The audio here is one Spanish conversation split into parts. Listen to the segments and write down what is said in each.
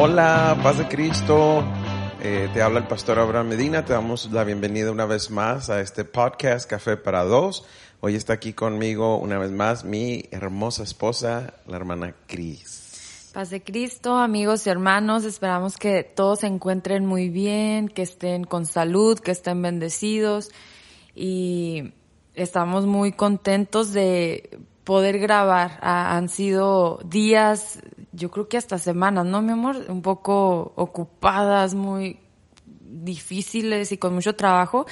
Hola, paz de Cristo. Eh, te habla el pastor Abraham Medina. Te damos la bienvenida una vez más a este podcast Café para Dos. Hoy está aquí conmigo una vez más mi hermosa esposa, la hermana Cris. Paz de Cristo, amigos y hermanos, esperamos que todos se encuentren muy bien, que estén con salud, que estén bendecidos y estamos muy contentos de poder grabar. han sido días, yo creo que hasta semanas, ¿no, mi amor? Un poco ocupadas, muy difíciles y con mucho trabajo.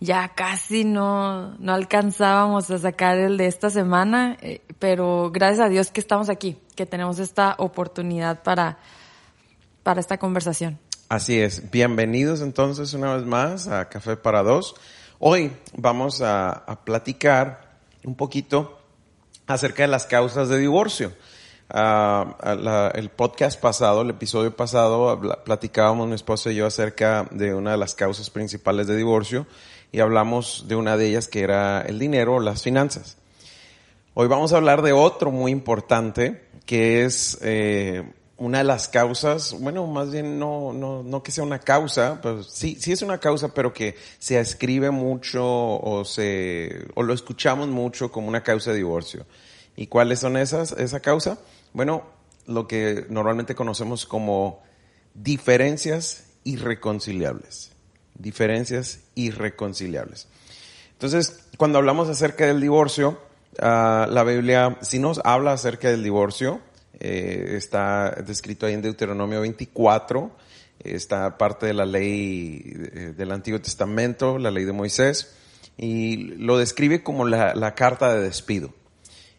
Ya casi no, no alcanzábamos a sacar el de esta semana, eh, pero gracias a Dios que estamos aquí, que tenemos esta oportunidad para, para esta conversación. Así es. Bienvenidos entonces una vez más a Café para Dos. Hoy vamos a, a platicar un poquito acerca de las causas de divorcio. El podcast pasado, el episodio pasado, platicábamos mi esposa y yo acerca de una de las causas principales de divorcio y hablamos de una de ellas que era el dinero las finanzas. Hoy vamos a hablar de otro muy importante que es eh, una de las causas, bueno, más bien no, no, no que sea una causa, pues sí, sí es una causa, pero que se escribe mucho o se, o lo escuchamos mucho como una causa de divorcio. ¿Y cuáles son esas, esa causa? Bueno, lo que normalmente conocemos como diferencias irreconciliables. Diferencias irreconciliables. Entonces, cuando hablamos acerca del divorcio, ah, la Biblia sí nos habla acerca del divorcio, eh, está descrito ahí en Deuteronomio 24, está parte de la ley eh, del Antiguo Testamento, la ley de Moisés, y lo describe como la, carta de despido.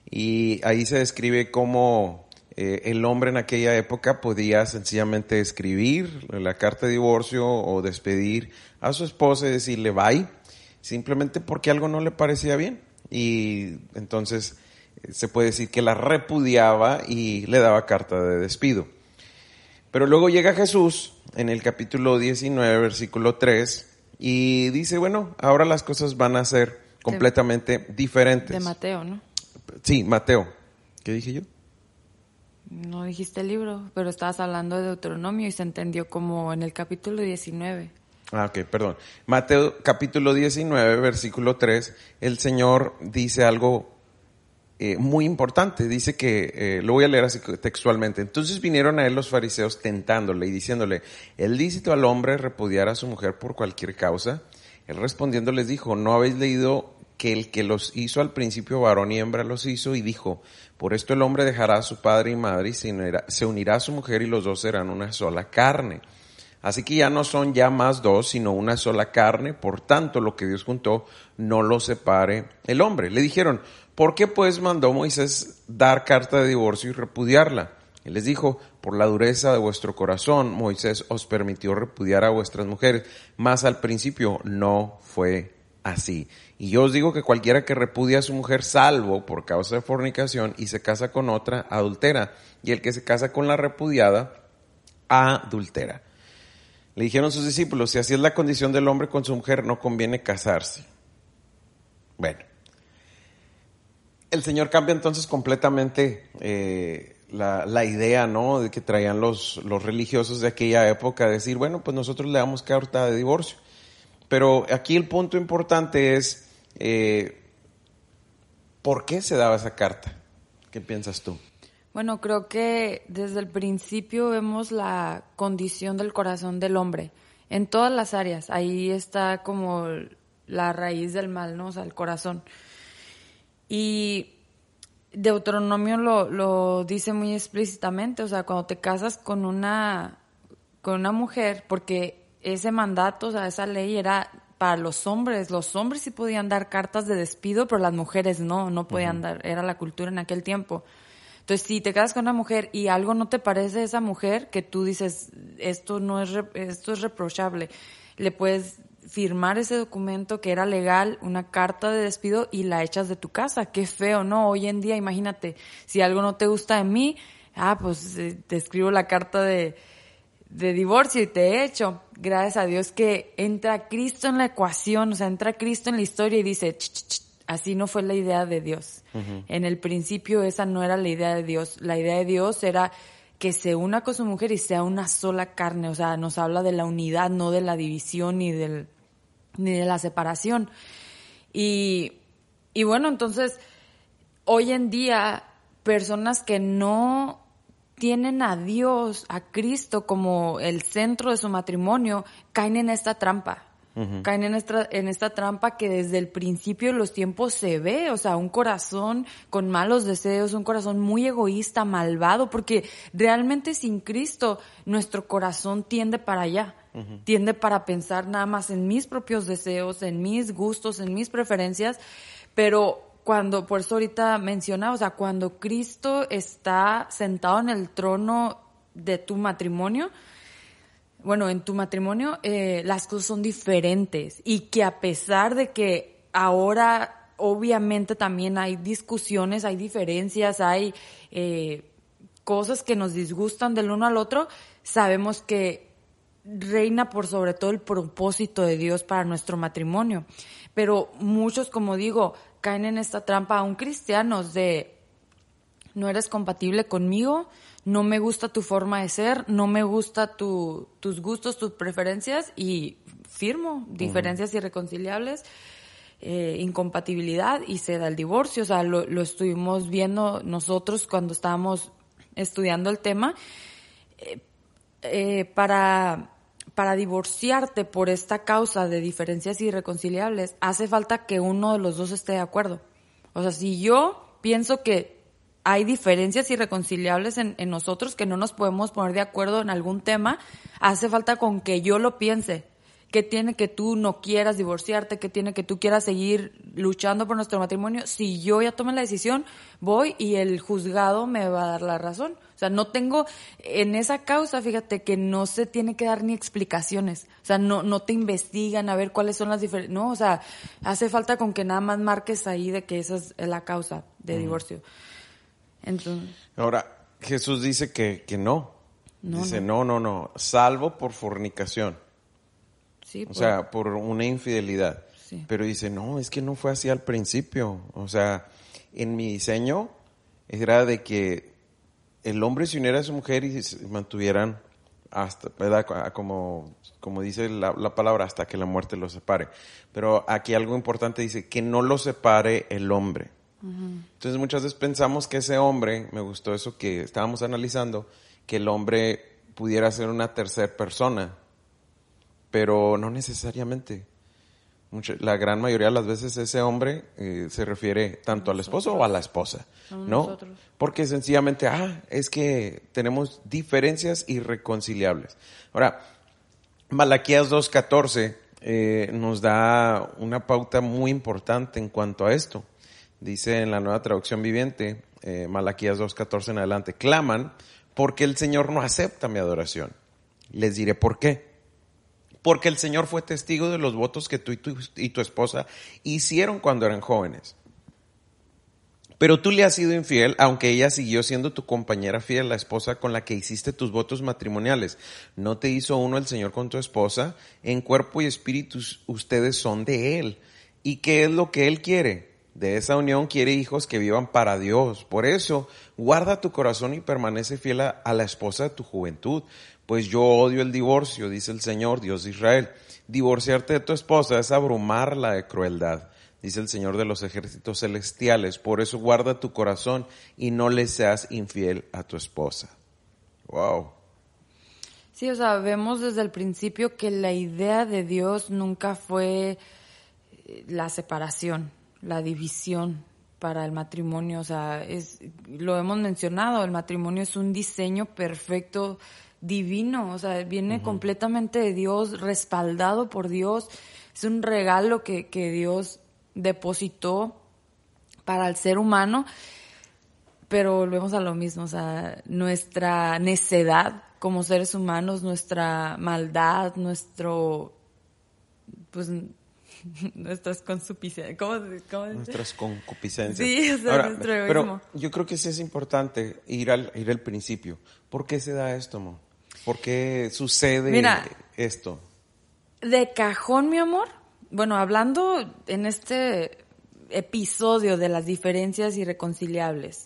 Y ahí se describe cómo eh, el hombre en aquella época podía sencillamente escribir la carta de divorcio o despedir a su esposa y decirle bye, simplemente porque algo no le parecía bien. Y entonces se puede decir que la repudiaba y le daba carta de despido. Pero luego llega Jesús en el capítulo 19, versículo 3, y dice, bueno, ahora las cosas van a ser completamente diferentes. De Mateo, ¿no? Sí, Mateo. ¿Qué dije yo? No dijiste el libro, pero estabas hablando de Deuteronomio y se entendió como en el capítulo 19. Ah, ok, perdón. Mateo capítulo 19, versículo 3, el Señor dice algo eh, muy importante. Dice que, eh, lo voy a leer así textualmente. Entonces vinieron a él los fariseos tentándole y diciéndole, ¿es lícito al hombre repudiar a su mujer por cualquier causa? Él respondiendo les dijo, ¿no habéis leído que el que los hizo al principio varón y hembra los hizo? Y dijo, por esto el hombre dejará a su padre y madre y se unirá, a su mujer y los dos serán una sola carne. Así que ya no son ya más dos, sino una sola carne. Por tanto, lo que Dios juntó, no lo separe el hombre. Le dijeron, ¿Por qué pues mandó Moisés dar carta de divorcio y repudiarla? Él les dijo, por la dureza de vuestro corazón, Moisés os permitió repudiar a vuestras mujeres, mas al principio no fue así. Y yo os digo que cualquiera que repudia a su mujer salvo por causa de fornicación y se casa con otra, adultera. Y el que se casa con la repudiada, adultera. Le dijeron sus discípulos, si así es la condición del hombre con su mujer, no conviene casarse. Bueno, el Señor cambia entonces completamente eh, la, idea, ¿no? De que traían los, los religiosos de aquella época, decir, bueno, pues nosotros le damos carta de divorcio. Pero aquí el punto importante es, eh, ¿por qué se daba esa carta? ¿Qué piensas tú? Bueno, creo que desde el principio vemos la condición del corazón del hombre en todas las áreas. Ahí está como la raíz del mal, ¿no? O sea, el corazón. Y Deuteronomio lo, lo dice muy explícitamente, o sea, cuando te casas con una, con una mujer, porque ese mandato, o sea, esa ley era para los hombres. Los hombres sí podían dar cartas de despido, pero las mujeres no, no podían dar, era la cultura en aquel tiempo. Entonces, si te casas con una mujer y algo no te parece a esa mujer, que tú dices, esto no es, esto es reprochable, le puedes firmar ese documento que era legal, una carta de despido y la echas de tu casa. Qué feo, ¿no? Hoy en día, imagínate, si algo no te gusta de mí, ah, pues eh, te escribo la carta de, de divorcio y te he hecho. Gracias a Dios que entra Cristo en la ecuación, o sea, entra Cristo en la historia y dice, así no fue la idea de Dios. En el principio esa no era la idea de Dios. La idea de Dios era que se una con su mujer y sea una sola carne. O sea, nos habla de la unidad, no de la división ni, del, ni de la separación. Y, y bueno, entonces, hoy en día, personas que no tienen a Dios, a Cristo como el centro de su matrimonio, caen en esta trampa. Caen en esta, en esta trampa que desde el principio de los tiempos se ve, o sea, un corazón con malos deseos, un corazón muy egoísta, malvado, porque realmente sin Cristo nuestro corazón tiende para allá, tiende para pensar nada más en mis propios deseos, en mis gustos, en mis preferencias, pero cuando, por eso ahorita mencionaba, o sea, cuando Cristo está sentado en el trono de tu matrimonio, bueno, en tu matrimonio eh, las cosas son diferentes y que a pesar de que ahora obviamente también hay discusiones, hay diferencias, hay eh, cosas que nos disgustan del uno al otro, sabemos que reina por sobre todo el propósito de Dios para nuestro matrimonio. Pero muchos, como digo, caen en esta trampa, aún cristianos, de no eres compatible conmigo, no me gusta tu forma de ser, no me gusta tu, tus gustos, tus preferencias y firmo diferencias irreconciliables, eh, incompatibilidad y se da el divorcio. O sea, lo, lo, estuvimos viendo nosotros cuando estábamos estudiando el tema. Eh, eh, para, para divorciarte por esta causa de diferencias irreconciliables, hace falta que uno de los dos esté de acuerdo. O sea, si yo pienso que hay diferencias irreconciliables en, nosotros, que no nos podemos poner de acuerdo en algún tema, hace falta con que yo lo piense. que tiene que tú no quieras divorciarte? que tiene que tú quieras seguir luchando por nuestro matrimonio? Si yo ya tomé la decisión, voy y el juzgado me va a dar la razón. O sea, no tengo, en esa causa, fíjate que no se tiene que dar ni explicaciones. O sea, no, no te investigan a ver cuáles son las diferencias. No, o sea, hace falta con que nada más marques ahí de que esa es la causa de divorcio. Entonces. Ahora, Jesús dice que, que no. Dice, no. no, no, salvo por fornicación. Sí, o sea, por una infidelidad. Sí. Pero dice, no, es que no fue así al principio. O sea, en mi diseño era de que el hombre se uniera a su mujer y se mantuvieran hasta. Como, como dice la, la, palabra, hasta que la muerte los separe. Pero aquí algo importante dice, que no lo separe el hombre. Entonces muchas veces pensamos que ese hombre, me gustó eso que estábamos analizando, que el hombre pudiera ser una tercera persona, pero no necesariamente. Mucha, la gran mayoría de las veces ese hombre eh, se refiere tanto al esposo o a la esposa, ¿no? Nosotros. Porque sencillamente, ah, es que tenemos diferencias irreconciliables. Ahora, Malaquías 2.14 eh, nos da una pauta muy importante en cuanto a esto. Dice en la nueva traducción viviente, eh, Malaquías 2.14 en adelante, claman porque el Señor no acepta mi adoración. Les diré por qué. Porque el Señor fue testigo de los votos que tú y tu, esposa hicieron cuando eran jóvenes. Pero tú le has sido infiel, aunque ella siguió siendo tu compañera fiel, la esposa con la que hiciste tus votos matrimoniales. ¿No te hizo uno el Señor con tu esposa? En cuerpo y espíritu ustedes son de Él. ¿Y qué es lo que Él quiere? De esa unión quiere hijos que vivan para Dios. Por eso, guarda tu corazón y permanece fiel a, la esposa de tu juventud. Pues yo odio el divorcio, dice el Señor, Dios de Israel. Divorciarte de tu esposa es abrumarla de crueldad, dice el Señor de los ejércitos celestiales. Por eso guarda tu corazón y no le seas infiel a tu esposa. Wow. Sí, o sea, vemos desde el principio que la idea de Dios nunca fue la separación la división para el matrimonio, o sea, es, lo hemos mencionado, el matrimonio es un diseño perfecto, divino, o sea, viene uh -huh. completamente de Dios, respaldado por Dios, es un regalo que, que Dios depositó para el ser humano, pero volvemos a lo mismo, o sea, nuestra necedad como seres humanos, nuestra maldad, nuestro, pues nuestras concupiscencias. ¿Cómo, cómo nuestras concupiscencias. Sí, o sea, Ahora, nuestro egoísmo. Pero yo creo que sí es importante ir al, ir al principio. ¿Por qué se da esto, Mo? ¿Por qué sucede Mira, esto? De cajón, mi amor. Bueno, hablando en este episodio de las diferencias irreconciliables,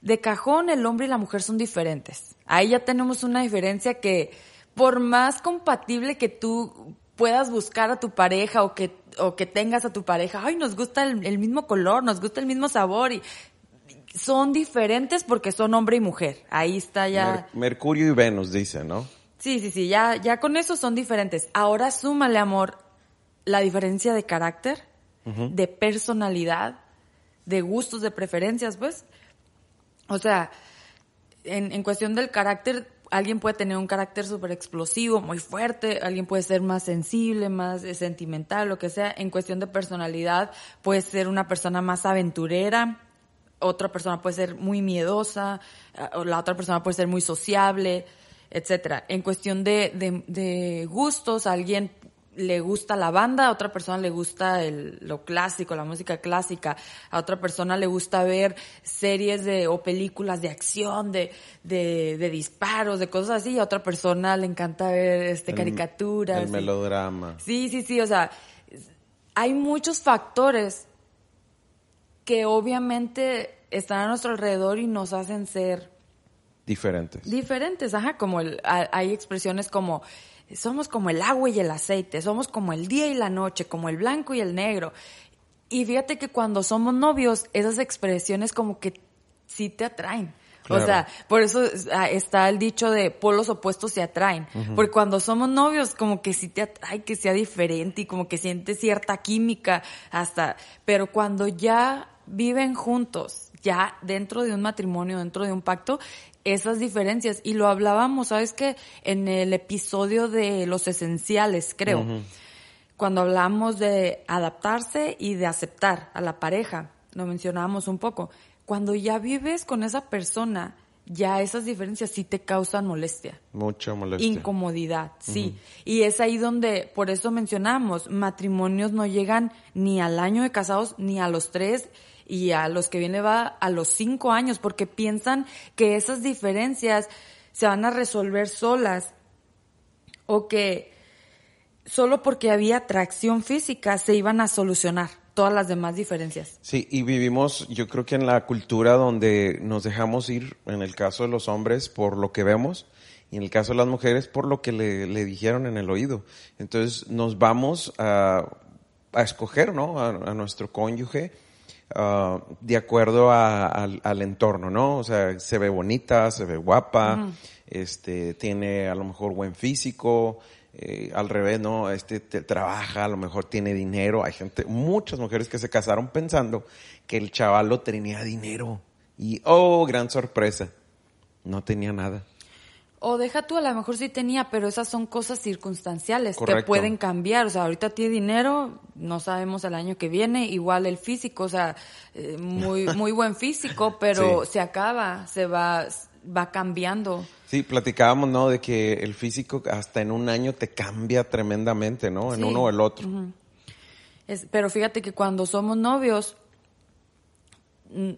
de cajón el hombre y la mujer son diferentes. Ahí ya tenemos una diferencia que por más compatible que tú puedas buscar a tu pareja o que, o que tengas a tu pareja, ay, nos gusta el, mismo color, nos gusta el mismo sabor y son diferentes porque son hombre y mujer. Ahí está ya. Mercurio y Venus, dice, ¿no? Sí, sí, sí, ya, ya con eso son diferentes. Ahora súmale, amor, la diferencia de carácter, de personalidad, de gustos, de preferencias, pues. O sea, en, en cuestión del carácter, alguien puede tener un carácter súper explosivo, muy fuerte, alguien puede ser más sensible, más eh, sentimental, lo que sea. En cuestión de personalidad, puede ser una persona más aventurera, otra persona puede ser muy miedosa, eh, o la otra persona puede ser muy sociable, etcétera. En cuestión de, de, de gustos, alguien le gusta la banda, a otra persona le gusta el, lo clásico, la música clásica, a otra persona le gusta ver series de, o películas de acción, de, de, de disparos, de cosas así, a otra persona le encanta ver este, caricaturas. El melodrama. Sí, sí, sí, o sea, hay muchos factores que obviamente están a nuestro alrededor y nos hacen ser diferentes. Diferentes, ajá, como el, hay expresiones como somos como el agua y el aceite, somos como el día y la noche, como el blanco y el negro. Y fíjate que cuando somos novios, esas expresiones como que sí te atraen. O sea, por eso ah, está el dicho de polos opuestos se atraen. Porque cuando somos novios, como que sí te atrae que sea diferente y como que sientes cierta química hasta. Pero cuando ya viven juntos, ya dentro de un matrimonio, dentro de un pacto, esas diferencias. Y lo hablábamos, ¿sabes qué? En el episodio de los esenciales, creo. Cuando hablamos de adaptarse y de aceptar a la pareja, lo mencionábamos un poco. Cuando ya vives con esa persona, ya esas diferencias sí te causan molestia. Mucha molestia. Incomodidad, sí. Y es ahí donde, por eso mencionamos, matrimonios no llegan ni al año de casados ni a los tres y a los que viene va a los cinco años porque piensan que esas diferencias se van a resolver solas o que solo porque había atracción física se iban a solucionar todas las demás diferencias. Sí, y vivimos, yo creo que en la cultura donde nos dejamos ir, en el caso de los hombres, por lo que vemos, y en el caso de las mujeres, por lo que le, le dijeron en el oído. Entonces nos vamos a, a escoger, ¿no? A, a nuestro cónyuge Uh, de acuerdo al entorno, ¿no? O sea, se ve bonita, se ve guapa, este, tiene a lo mejor buen físico, eh, al revés, ¿no? Este trabaja, a lo mejor tiene dinero. Hay gente, muchas mujeres que se casaron pensando que el chavalo tenía dinero. Y, oh, gran sorpresa, no tenía nada. O deja tú, a lo mejor sí tenía, pero esas son cosas circunstanciales que pueden cambiar. O sea, ahorita tiene dinero, no sabemos el año que viene, igual el físico, o sea, eh, muy, muy buen físico, pero se acaba, se va, va cambiando. Sí, platicábamos, ¿no? De que el físico hasta en un año te cambia tremendamente, ¿no? En uno o el otro. pero fíjate que cuando somos novios, mm,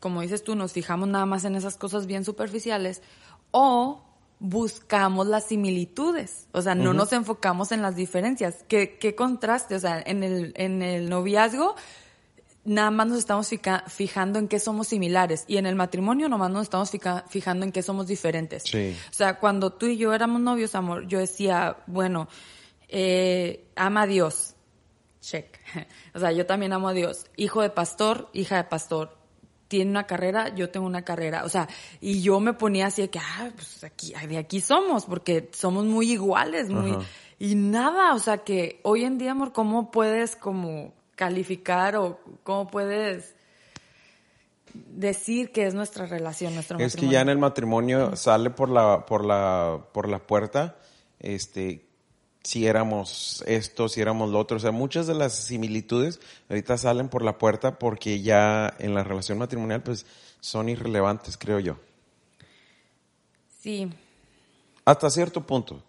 como dices tú, nos fijamos nada más en esas cosas bien superficiales o buscamos las similitudes, o sea, no nos enfocamos en las diferencias. ¿Qué, qué contraste? O sea, en el, en el noviazgo nada más nos estamos fijando en qué somos similares y en el matrimonio nomás nos estamos fijando en qué somos diferentes. Sí. O sea, cuando tú y yo éramos novios, amor, yo decía, bueno, eh, ama a Dios. Check. O sea, yo también amo a Dios. Hijo de pastor, hija de pastor tiene una carrera, yo tengo una carrera, o sea, y yo me ponía así de que, ah, pues aquí, de aquí somos, porque somos muy iguales, muy, y nada, o sea, que hoy en día, amor, ¿cómo puedes como calificar o cómo puedes decir que es nuestra relación, nuestro Es que ya en el matrimonio sale por la, por la, por la puerta, este, si éramos esto, si éramos lo otro. O sea, muchas de las similitudes ahorita salen por la puerta porque ya en la relación matrimonial pues son irrelevantes, creo yo. Sí. Hasta cierto punto.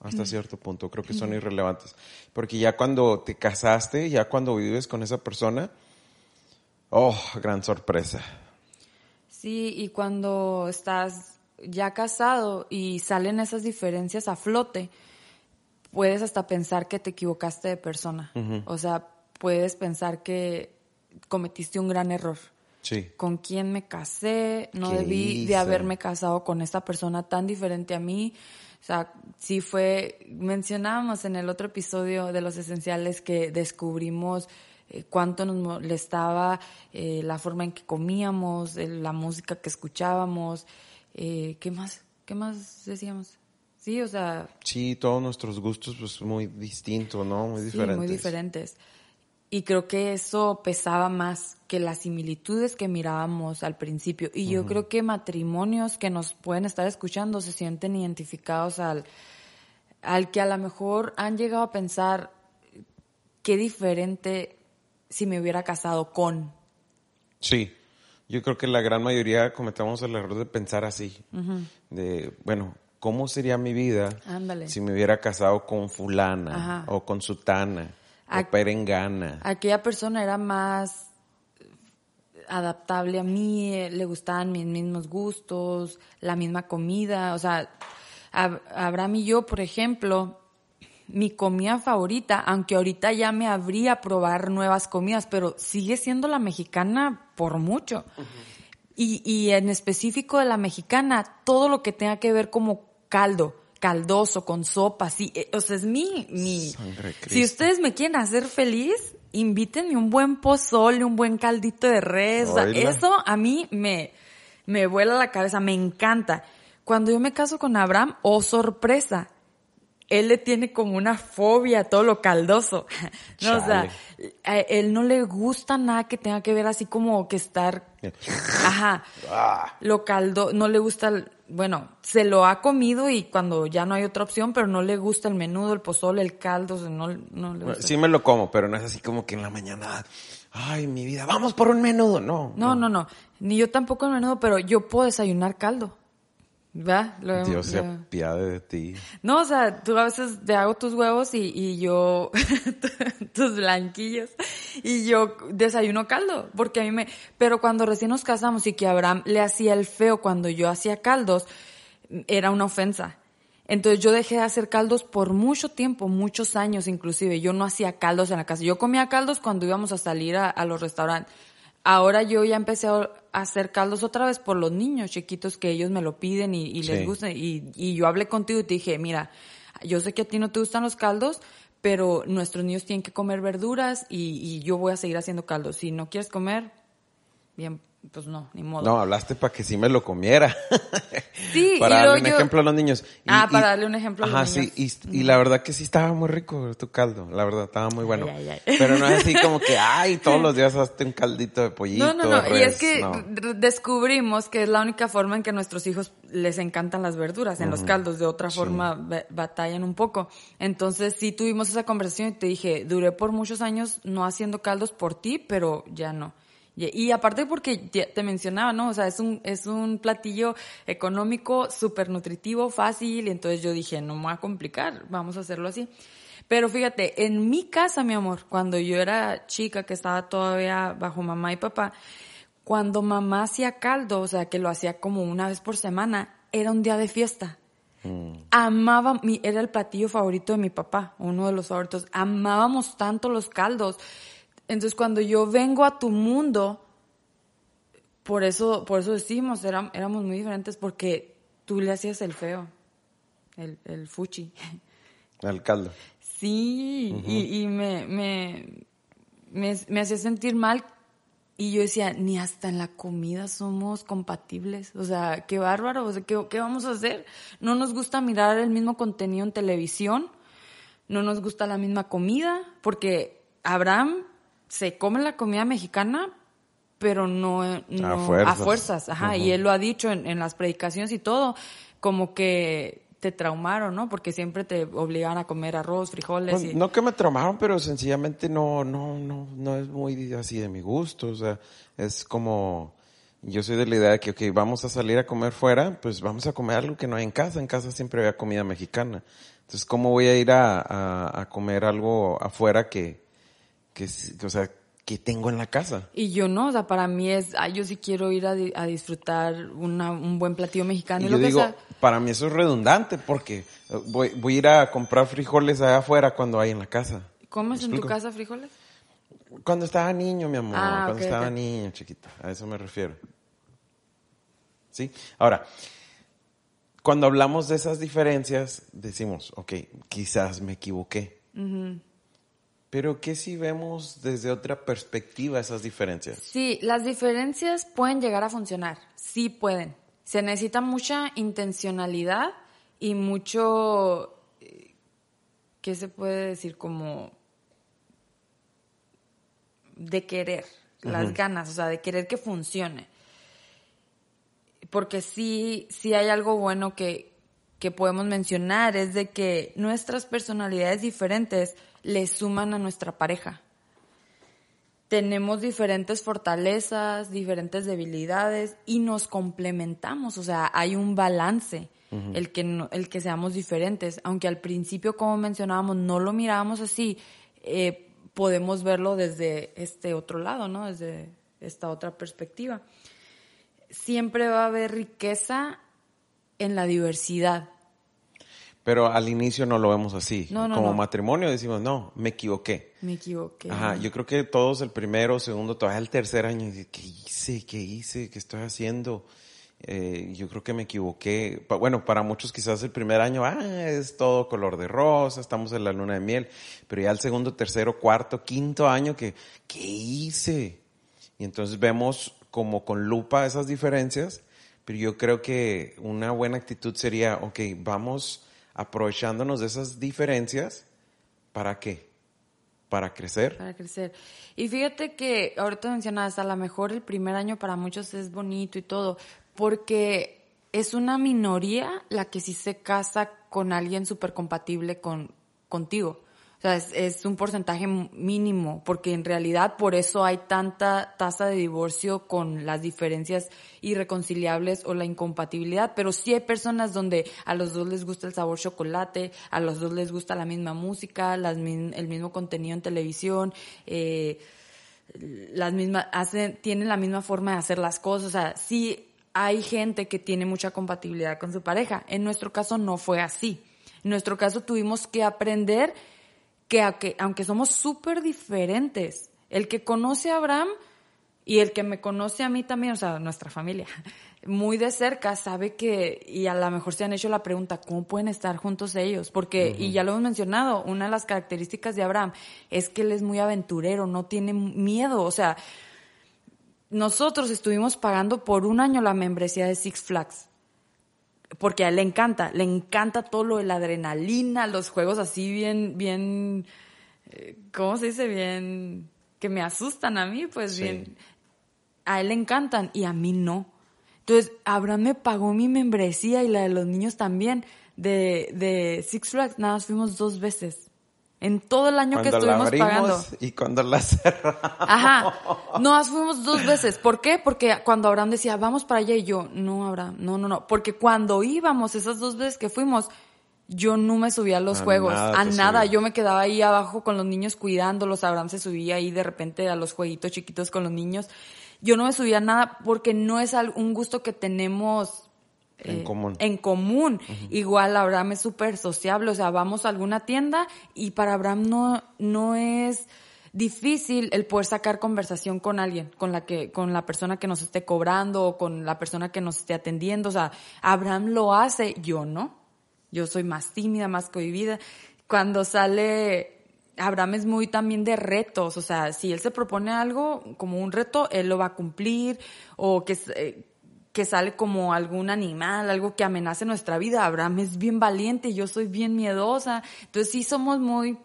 Hasta cierto punto creo que son irrelevantes. Porque ya cuando te casaste, ya cuando vives con esa persona, oh, gran sorpresa. Sí, y cuando estás ya casado y salen esas diferencias a flote, puedes hasta pensar que te equivocaste de persona. O sea, puedes pensar que cometiste un gran error. Sí. con quién me casé, no ¿Qué debí de haberme casado con esta persona tan diferente a mí. O sea, sí fue, mencionábamos en el otro episodio de los esenciales que descubrimos eh, cuánto nos molestaba eh, la forma en que comíamos, eh, la música que escuchábamos, eh, ¿qué más? ¿Qué más decíamos? Sí, o sea, Sí, todos nuestros gustos pues muy distintos, ¿no? Muy Sí, diferentes. muy diferentes. Y creo que eso pesaba más que las similitudes que mirábamos al principio. Y yo creo que matrimonios que nos pueden estar escuchando se sienten identificados al, al que a lo mejor han llegado a pensar qué diferente si me hubiera casado con. Sí, yo creo que la gran mayoría cometemos el error de pensar así. De, bueno, ¿cómo sería mi vida Ándale. si me hubiera casado con fulana Ajá. o con sutana o perengana? Aquella persona era más adaptable a mí, eh, le gustaban mis mismos gustos, la misma comida. O sea, Ab- Abraham y yo, por ejemplo, mi comida favorita, aunque ahorita ya me habría a probar nuevas comidas, pero sigue siendo la mexicana por mucho. y, y en específico de la mexicana, todo lo que tenga que ver como caldo, caldoso, con sopa, sí, eh, o sea, es mi, mi, si ustedes me quieren hacer feliz, invítenme un buen pozole, un buen caldito de res, o sea, Oíla. eso a mí me, me vuela la cabeza, me encanta. Cuando yo me caso con Abraham, oh sorpresa, él le tiene como una fobia a todo lo caldoso. No, o sea, a él no le gusta nada que tenga que ver así como que estar, ajá, Ah. lo caldo, no le gusta, bueno, se lo ha comido y cuando ya no hay otra opción, pero no le gusta el menudo, el pozole, el caldo, o sea, no, no le gusta. Sí me lo como, pero no es así como que en la mañana, ay, mi vida, vamos por un menudo. No, No, no, no, ni yo tampoco el menudo, pero yo puedo desayunar caldo. Dios se apiade de ti. No, o sea, tú a veces te hago tus huevos y, y yo, tus blanquillos, y yo desayuno caldo, porque a mí me, pero cuando recién nos casamos y que Abraham le hacía el feo cuando yo hacía caldos, era una ofensa. Entonces yo dejé de hacer caldos por mucho tiempo, muchos años inclusive. Yo no hacía caldos en la casa. Yo comía caldos cuando íbamos a salir a, a los restaurantes. Ahora yo ya empecé a hacer caldos otra vez por los niños chiquitos que ellos me lo piden y, y les Sí. gusta. Y, y yo hablé contigo y te dije, mira, yo sé que a ti no te gustan los caldos, pero nuestros niños tienen que comer verduras y, y yo voy a seguir haciendo caldos. Si no quieres comer, bien, pues no, ni modo. No, hablaste para que sí me lo comiera. Sí, para y darle un yo- ejemplo a los niños. Ah, para darle un ejemplo a los Ajá, niños. sí, y, y la verdad que sí estaba muy rico tu caldo, la verdad, estaba muy bueno. Ay, ay, ay. Pero no es así como que, ay, todos los días hazte un caldito de pollito. No, no, no. y res", es que no. descubrimos que es la única forma en que a nuestros hijos les encantan las verduras, en los caldos. De otra forma ba- batallan un poco. Entonces sí tuvimos esa conversación y te dije, duré por muchos años no haciendo caldos por ti, pero ya no. Y, y aparte porque te mencionaba, ¿no? O sea, es un, es un platillo económico, súper nutritivo, fácil. Y entonces yo dije, no me voy a complicar, vamos a hacerlo así. Pero fíjate, en mi casa, mi amor, cuando yo era chica, que estaba todavía bajo mamá y papá, cuando mamá hacía caldo, o sea, que lo hacía como una vez por semana, era un día de fiesta. Amaba, mi, era el platillo favorito de mi papá, uno de los favoritos. Amábamos tanto los caldos. Entonces, cuando yo vengo a tu mundo, por eso, por eso decimos, éram- éramos muy diferentes, porque tú le hacías el feo, el, el fuchi. El caldo. Sí, y, y me, me, me, me hacía sentir mal y yo decía, ni hasta en la comida somos compatibles. O sea, qué bárbaro, o sea, ¿qué, qué vamos a hacer? No nos gusta mirar el mismo contenido en televisión, no nos gusta la misma comida, porque Abraham se come la comida mexicana, pero no, no- fuerzas. fuerzas, ajá, y él lo ha dicho en, en las predicaciones y todo, como que te traumaron, ¿no? Porque siempre te obligaban a comer arroz, frijoles Pues, y... no que me traumaron, pero sencillamente no, no, no, no es muy así de mi gusto. O sea, es como, yo soy de la idea de que, ok, vamos a salir a comer fuera, pues vamos a comer algo que no hay en casa. En casa siempre había comida mexicana. Entonces, ¿cómo voy a ir a, a, a comer algo afuera que, que, o sea, que tengo en la casa? Y yo no, o sea, para mí es, ay, yo sí quiero ir a, di- a disfrutar una, un buen platillo mexicano. Y Y yo lo que digo, sea. para mí eso es redundante porque eh, voy, voy a ir a comprar frijoles allá afuera cuando hay en la casa. ¿Comes en tu casa frijoles? Cuando estaba niño, mi amor, Ah, cuando estaba niño, chiquita, a eso me refiero. ¿Sí? Ahora, cuando hablamos de esas diferencias, decimos, ok, quizás me equivoqué. Pero ¿qué si vemos desde otra perspectiva esas diferencias? Sí, las diferencias pueden llegar a funcionar, sí pueden. Se necesita mucha intencionalidad y mucho, eh, ¿qué se puede decir? Como de querer, las ganas, o sea, de querer que funcione. Porque sí, sí hay algo bueno que, que podemos mencionar, es de que nuestras personalidades diferentes le suman a nuestra pareja tenemos diferentes fortalezas, diferentes debilidades y nos complementamos, o sea, hay un balance, el, que no- el que seamos diferentes, aunque al principio, como mencionábamos, no lo mirábamos así, eh, podemos verlo desde este otro lado, ¿no? Desde esta otra perspectiva. Siempre va a haber riqueza en la diversidad. Pero al inicio no lo vemos así. No, no, Como no. matrimonio decimos, no, me equivoqué. Me equivoqué. Ajá, yo creo que todos el primero, segundo, todavía el tercer año, ¿qué hice? ¿Qué hice? ¿Qué estoy haciendo? Eh, yo creo que me equivoqué. Bueno, para muchos quizás el primer año, ah, es todo color de rosa, estamos en la luna de miel, pero ya el segundo, tercero, cuarto, quinto año, que, ¿qué hice? Y entonces vemos como con lupa esas diferencias, pero yo creo que una buena actitud sería, ok, vamos aprovechándonos de esas diferencias, ¿para qué? Para crecer. Para crecer. Y fíjate que ahorita mencionabas, a lo mejor el primer año para muchos es bonito y todo, porque es una minoría la que sí se casa con alguien súper compatible con, contigo. O sea, es, es un porcentaje mínimo, porque en realidad por eso hay tanta tasa de divorcio con las diferencias irreconciliables o la incompatibilidad. Pero sí hay personas donde a los dos les gusta el sabor chocolate, a los dos les gusta la misma música, las el mismo contenido en televisión, eh, las mismas, hacen, tienen la misma forma de hacer las cosas. O sea, sí hay gente que tiene mucha compatibilidad con su pareja. En nuestro caso no fue así. En nuestro caso tuvimos que aprender que, aunque somos súper diferentes, el que conoce a Abraham y el que me conoce a mí también, o sea, nuestra familia, muy de cerca, sabe que, y a lo mejor se han hecho la pregunta, ¿cómo pueden estar juntos ellos? Porque, y ya lo hemos mencionado, una de las características de Abraham es que él es muy aventurero, no tiene miedo, o sea, nosotros estuvimos pagando por un año la membresía de Six Flags. Porque a él le encanta, le encanta todo lo de la adrenalina, los juegos así bien, bien, eh, ¿cómo se dice? Bien, que me asustan a mí, pues Sí. bien. A él le encantan y a mí no. Entonces, Abraham me pagó mi membresía y la de los niños también de, de Six Flags. Nada, más fuimos dos veces. En todo el año que Cuando estuvimos pagando. y cuando la cerramos. Ajá. No, nos fuimos dos veces. ¿Por qué? Porque cuando Abraham decía, vamos para allá, y yo, no, Abraham, no, no, no. Porque cuando íbamos, esas dos veces que fuimos, yo no me subía a los A juegos, nada a nada. subía. Yo me quedaba ahí abajo con los niños cuidándolos. Abraham se subía ahí de repente a los jueguitos chiquitos con los niños. Yo no me subía a nada porque no es un gusto que tenemos En común. En común. Igual Abraham es súper sociable, o sea, vamos a alguna tienda y para Abraham no, no es difícil el poder sacar conversación con alguien, con la que, con la persona que nos esté cobrando o con la persona que nos esté atendiendo. O sea, Abraham lo hace, yo no. Yo soy más tímida, más cohibida. Cuando sale, Abraham es muy también de retos, o sea, si él se propone algo como un reto, él lo va a cumplir, o que, eh, que sale como algún animal, algo que amenace nuestra vida. Abraham es bien valiente yo soy bien miedosa. Entonces sí somos muy,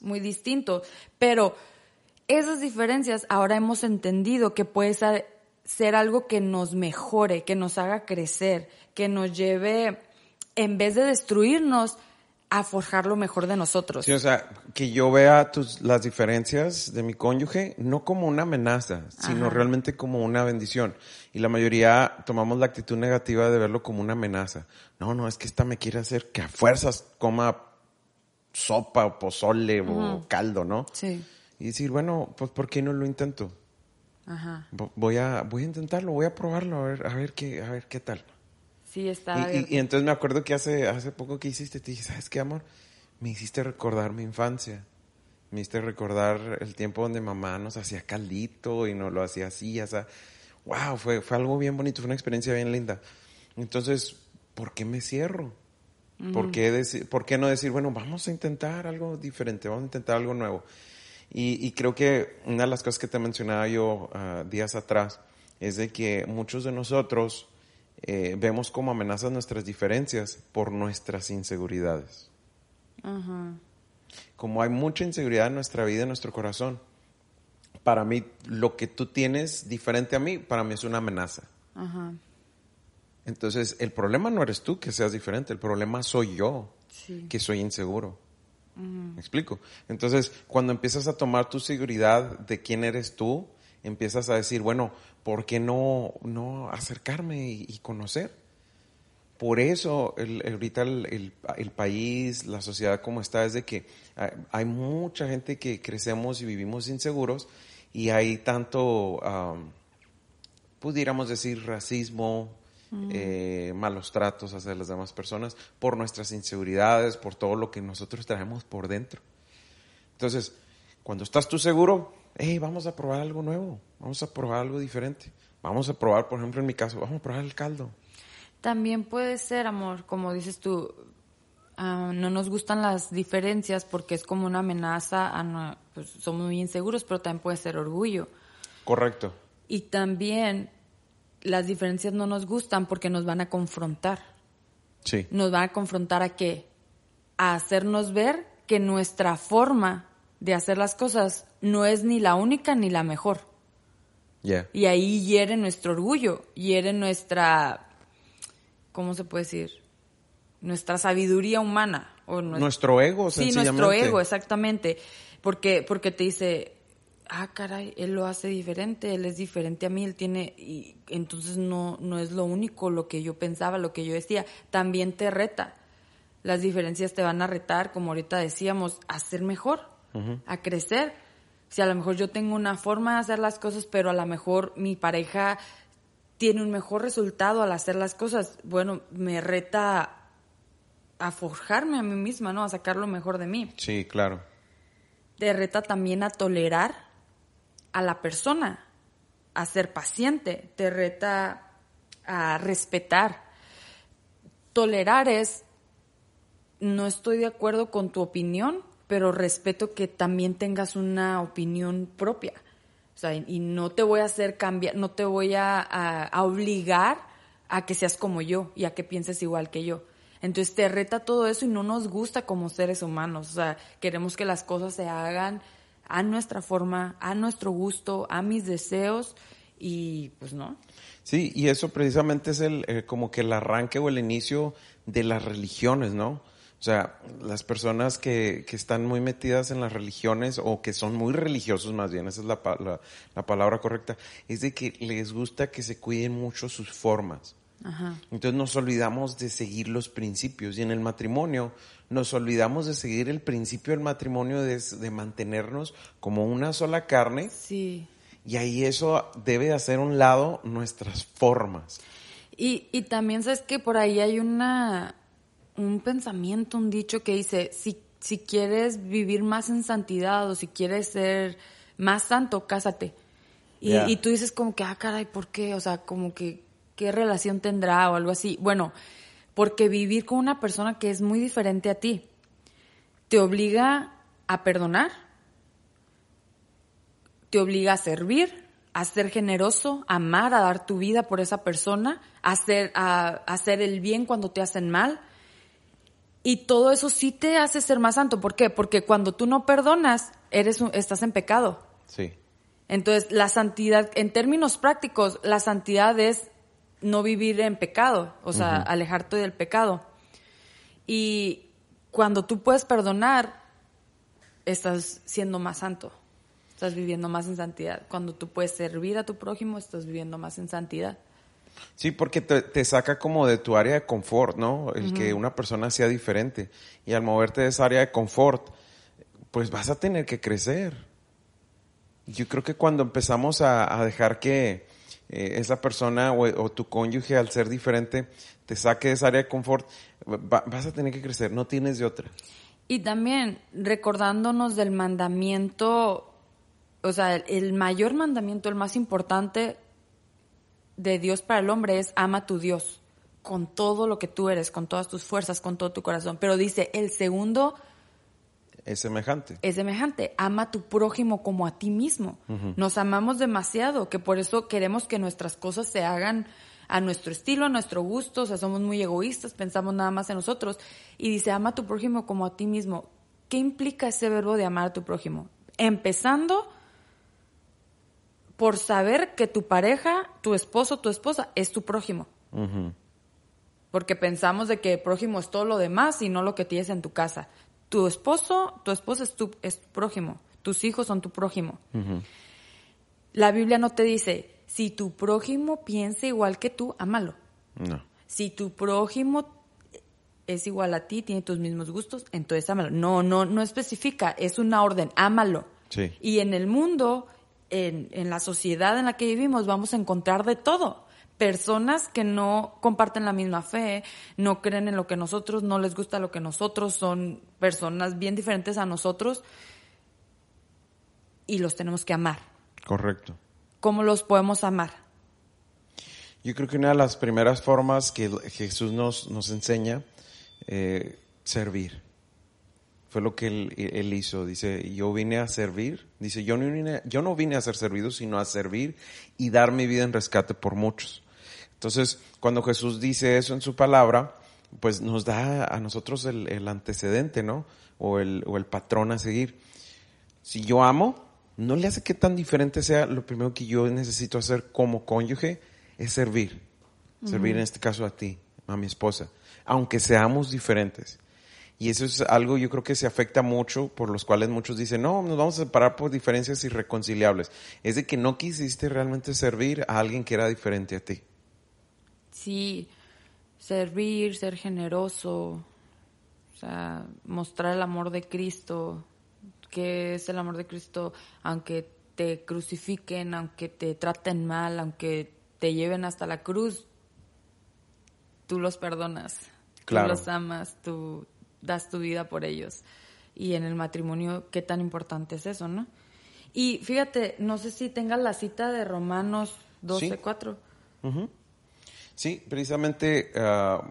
muy distintos. Pero esas diferencias ahora hemos entendido que puede ser, ser algo que nos mejore, que nos haga crecer, que nos lleve, en vez de destruirnos, a forjar lo mejor de nosotros. Sí, o sea, que yo vea tus, las diferencias de mi cónyuge no como una amenaza, sino Ajá. realmente como una bendición. Y la mayoría tomamos la actitud negativa de verlo como una amenaza. No, no, es que esta me quiere hacer que a fuerzas coma sopa o pozole o caldo, ¿no? Sí. Y decir, bueno, pues ¿por qué no lo intento? Ajá. Vo- Voy a, voy a intentarlo, voy a probarlo, a ver, a ver qué, a ver qué tal. Sí, Y, y- y entonces me acuerdo que hace, hace poco que hiciste, te dije, ¿sabes qué, amor? Me hiciste recordar mi infancia. Me hiciste recordar el tiempo donde mamá nos hacía caldito y nos lo hacía así, o sea, wow, fue, fue algo bien bonito, fue una experiencia bien linda. Entonces, ¿por qué me cierro? ¿Por, qué ¿Por qué no decir, bueno, vamos a intentar algo diferente, vamos a intentar algo nuevo? Y, creo que una de las cosas que te mencionaba yo ah, días atrás es de que muchos de nosotros eh, vemos como amenazas nuestras diferencias por nuestras inseguridades. Como hay mucha inseguridad en nuestra vida, en nuestro corazón, para mí lo que tú tienes diferente a mí, para mí es una amenaza. Entonces, el problema no eres tú que seas diferente, el problema soy yo que soy inseguro. ¿Me explico? Entonces, cuando empiezas a tomar tu seguridad de quién eres tú, empiezas a decir, bueno, ¿por qué no, no acercarme y, conocer? Por eso el, ahorita el, el, país, la sociedad como está, es de que hay mucha gente que crecemos y vivimos inseguros y hay tanto, pudiéramos decir, racismo, eh, malos tratos hacia las demás personas, por nuestras inseguridades, por todo lo que nosotros traemos por dentro. Entonces, cuando estás tú seguro, hey, vamos a probar algo nuevo, vamos a probar algo diferente. Vamos a probar, por ejemplo, en mi caso, vamos a probar el caldo. También puede ser, amor, como dices tú, ah, no nos gustan las diferencias porque es como una amenaza, a pues, somos muy inseguros, pero también puede ser orgullo. Correcto. Y también las diferencias no nos gustan porque nos van a confrontar. Sí. Nos van a confrontar a qué? A hacernos ver que nuestra forma de hacer las cosas no es ni la única ni la mejor. Yeah. Y ahí hiere nuestro orgullo, hiere nuestra, ¿cómo se puede decir? Nuestra sabiduría humana. O nuestro, ego, Sí, nuestro ego, exactamente. Porque, porque te dice, ah, caray, él lo hace diferente, él es diferente a mí, él tiene, y entonces no, no es lo único lo que yo pensaba, lo que yo decía, también te reta. Las diferencias te van a retar, como ahorita decíamos, a ser mejor, a crecer. Si a lo mejor yo tengo una forma de hacer las cosas, pero a lo mejor mi pareja tiene un mejor resultado al hacer las cosas, bueno, me reta a forjarme a mí misma, ¿no? A sacar lo mejor de mí. Sí, claro. Te reta también a tolerar a la persona, a ser paciente, te reta a respetar. Tolerar es, no estoy de acuerdo con tu opinión, pero respeto que también tengas una opinión propia. O sea, y no te voy a hacer cambiar, no te voy a, obligar a que seas como yo y a que pienses igual que yo. Entonces te reta todo eso y no nos gusta como seres humanos. O sea, queremos que las cosas se hagan a nuestra forma, a nuestro gusto, a mis deseos y pues no. Sí, y eso precisamente es el eh, como que el arranque o el inicio de las religiones, ¿no? O sea, las personas que, que están muy metidas en las religiones o que son muy religiosos más bien, esa es la, la, la palabra correcta, es de que les gusta que se cuiden mucho sus formas. Entonces nos olvidamos de seguir los principios y en el matrimonio nos olvidamos de seguir el principio del matrimonio de, de mantenernos como una sola carne. Sí. Y ahí eso debe hacer un lado nuestras formas. Y, y también sabes que por ahí hay una un pensamiento, un dicho que dice, si, si quieres vivir más en santidad o si quieres ser más santo, cásate. Y, y tú dices como que, ah, caray, ¿por qué? O sea, como que qué relación tendrá o algo así. Bueno, porque vivir con una persona que es muy diferente a ti te obliga a perdonar, te obliga a servir, a ser generoso, a amar, a dar tu vida por esa persona, a hacer, a, hacer el bien cuando te hacen mal. Y todo eso sí te hace ser más santo. ¿Por qué? Porque cuando tú no perdonas, eres estás en pecado. Sí. Entonces, la santidad, en términos prácticos, la santidad es no vivir en pecado, o sea, alejarte del pecado. Y cuando tú puedes perdonar, estás siendo más santo, estás viviendo más en santidad. Cuando tú puedes servir a tu prójimo, estás viviendo más en santidad. Sí, porque te, saca como de tu área de confort, ¿no? El que una persona sea diferente. Y al moverte de esa área de confort, pues vas a tener que crecer. Yo creo que cuando empezamos a dejar que, eh, esa persona o, tu cónyuge al ser diferente te saque de esa área de confort, vas a tener que crecer, no tienes de otra. Y también recordándonos del mandamiento, o sea, el, el mayor mandamiento, el más importante de Dios para el hombre es ama a tu Dios con todo lo que tú eres, con todas tus fuerzas, con todo tu corazón. Pero dice, el segundo Es semejante. es semejante, ama a tu prójimo como a ti mismo. Nos amamos demasiado, que por eso queremos que nuestras cosas se hagan a nuestro estilo, a nuestro gusto, o sea, somos muy egoístas, pensamos nada más en nosotros. Y dice, ama a tu prójimo como a ti mismo. ¿Qué implica ese verbo de amar a tu prójimo? Empezando por saber que tu pareja, tu esposo, tu esposa, es tu prójimo. Porque pensamos de que prójimo es todo lo demás y no lo que tienes en tu casa. Tu esposo, tu esposa es tu, es tu prójimo. Tus hijos son tu prójimo. La Biblia no te dice, si tu prójimo piensa igual que tú, ámalo. No. Si tu prójimo es igual a ti, tiene tus mismos gustos, entonces ámalo. No, no, no especifica, es una orden, ámalo. Sí. Y en el mundo, en, en la sociedad en la que vivimos, vamos a encontrar de todo. Personas que no comparten la misma fe, no creen en lo que nosotros, no les gusta lo que nosotros, son personas bien diferentes a nosotros y los tenemos que amar. Correcto. ¿Cómo los podemos amar? Yo creo que una de las primeras formas que Jesús nos, nos enseña, eh, servir. Fue lo que él, él hizo. Dice, yo vine a servir. Dice, yo no, vine, yo no vine a ser servido, sino a servir y dar mi vida en rescate por muchos. Entonces, cuando Jesús dice eso en su palabra, pues nos da a nosotros el, el antecedente, ¿no? O el, o el patrón a seguir. Si yo amo, no le hace que tan diferente sea, lo primero que yo necesito hacer como cónyuge es servir. Servir en este caso a ti, a mi esposa, aunque seamos diferentes. Y eso es algo yo creo que se afecta mucho, por los cuales muchos dicen, no, nos vamos a separar por diferencias irreconciliables. Es de que no quisiste realmente servir a alguien que era diferente a ti. Sí, servir, ser generoso, o sea, mostrar el amor de Cristo, que es el amor de Cristo, aunque te crucifiquen, aunque te traten mal, aunque te lleven hasta la cruz, tú los perdonas, Claro. tú los amas, tú das tu vida por ellos. Y en el matrimonio, qué tan importante es eso, ¿no? Y fíjate, no sé si tengas la cita de Romanos 12, Sí. 4. Ujú. Sí, precisamente ah,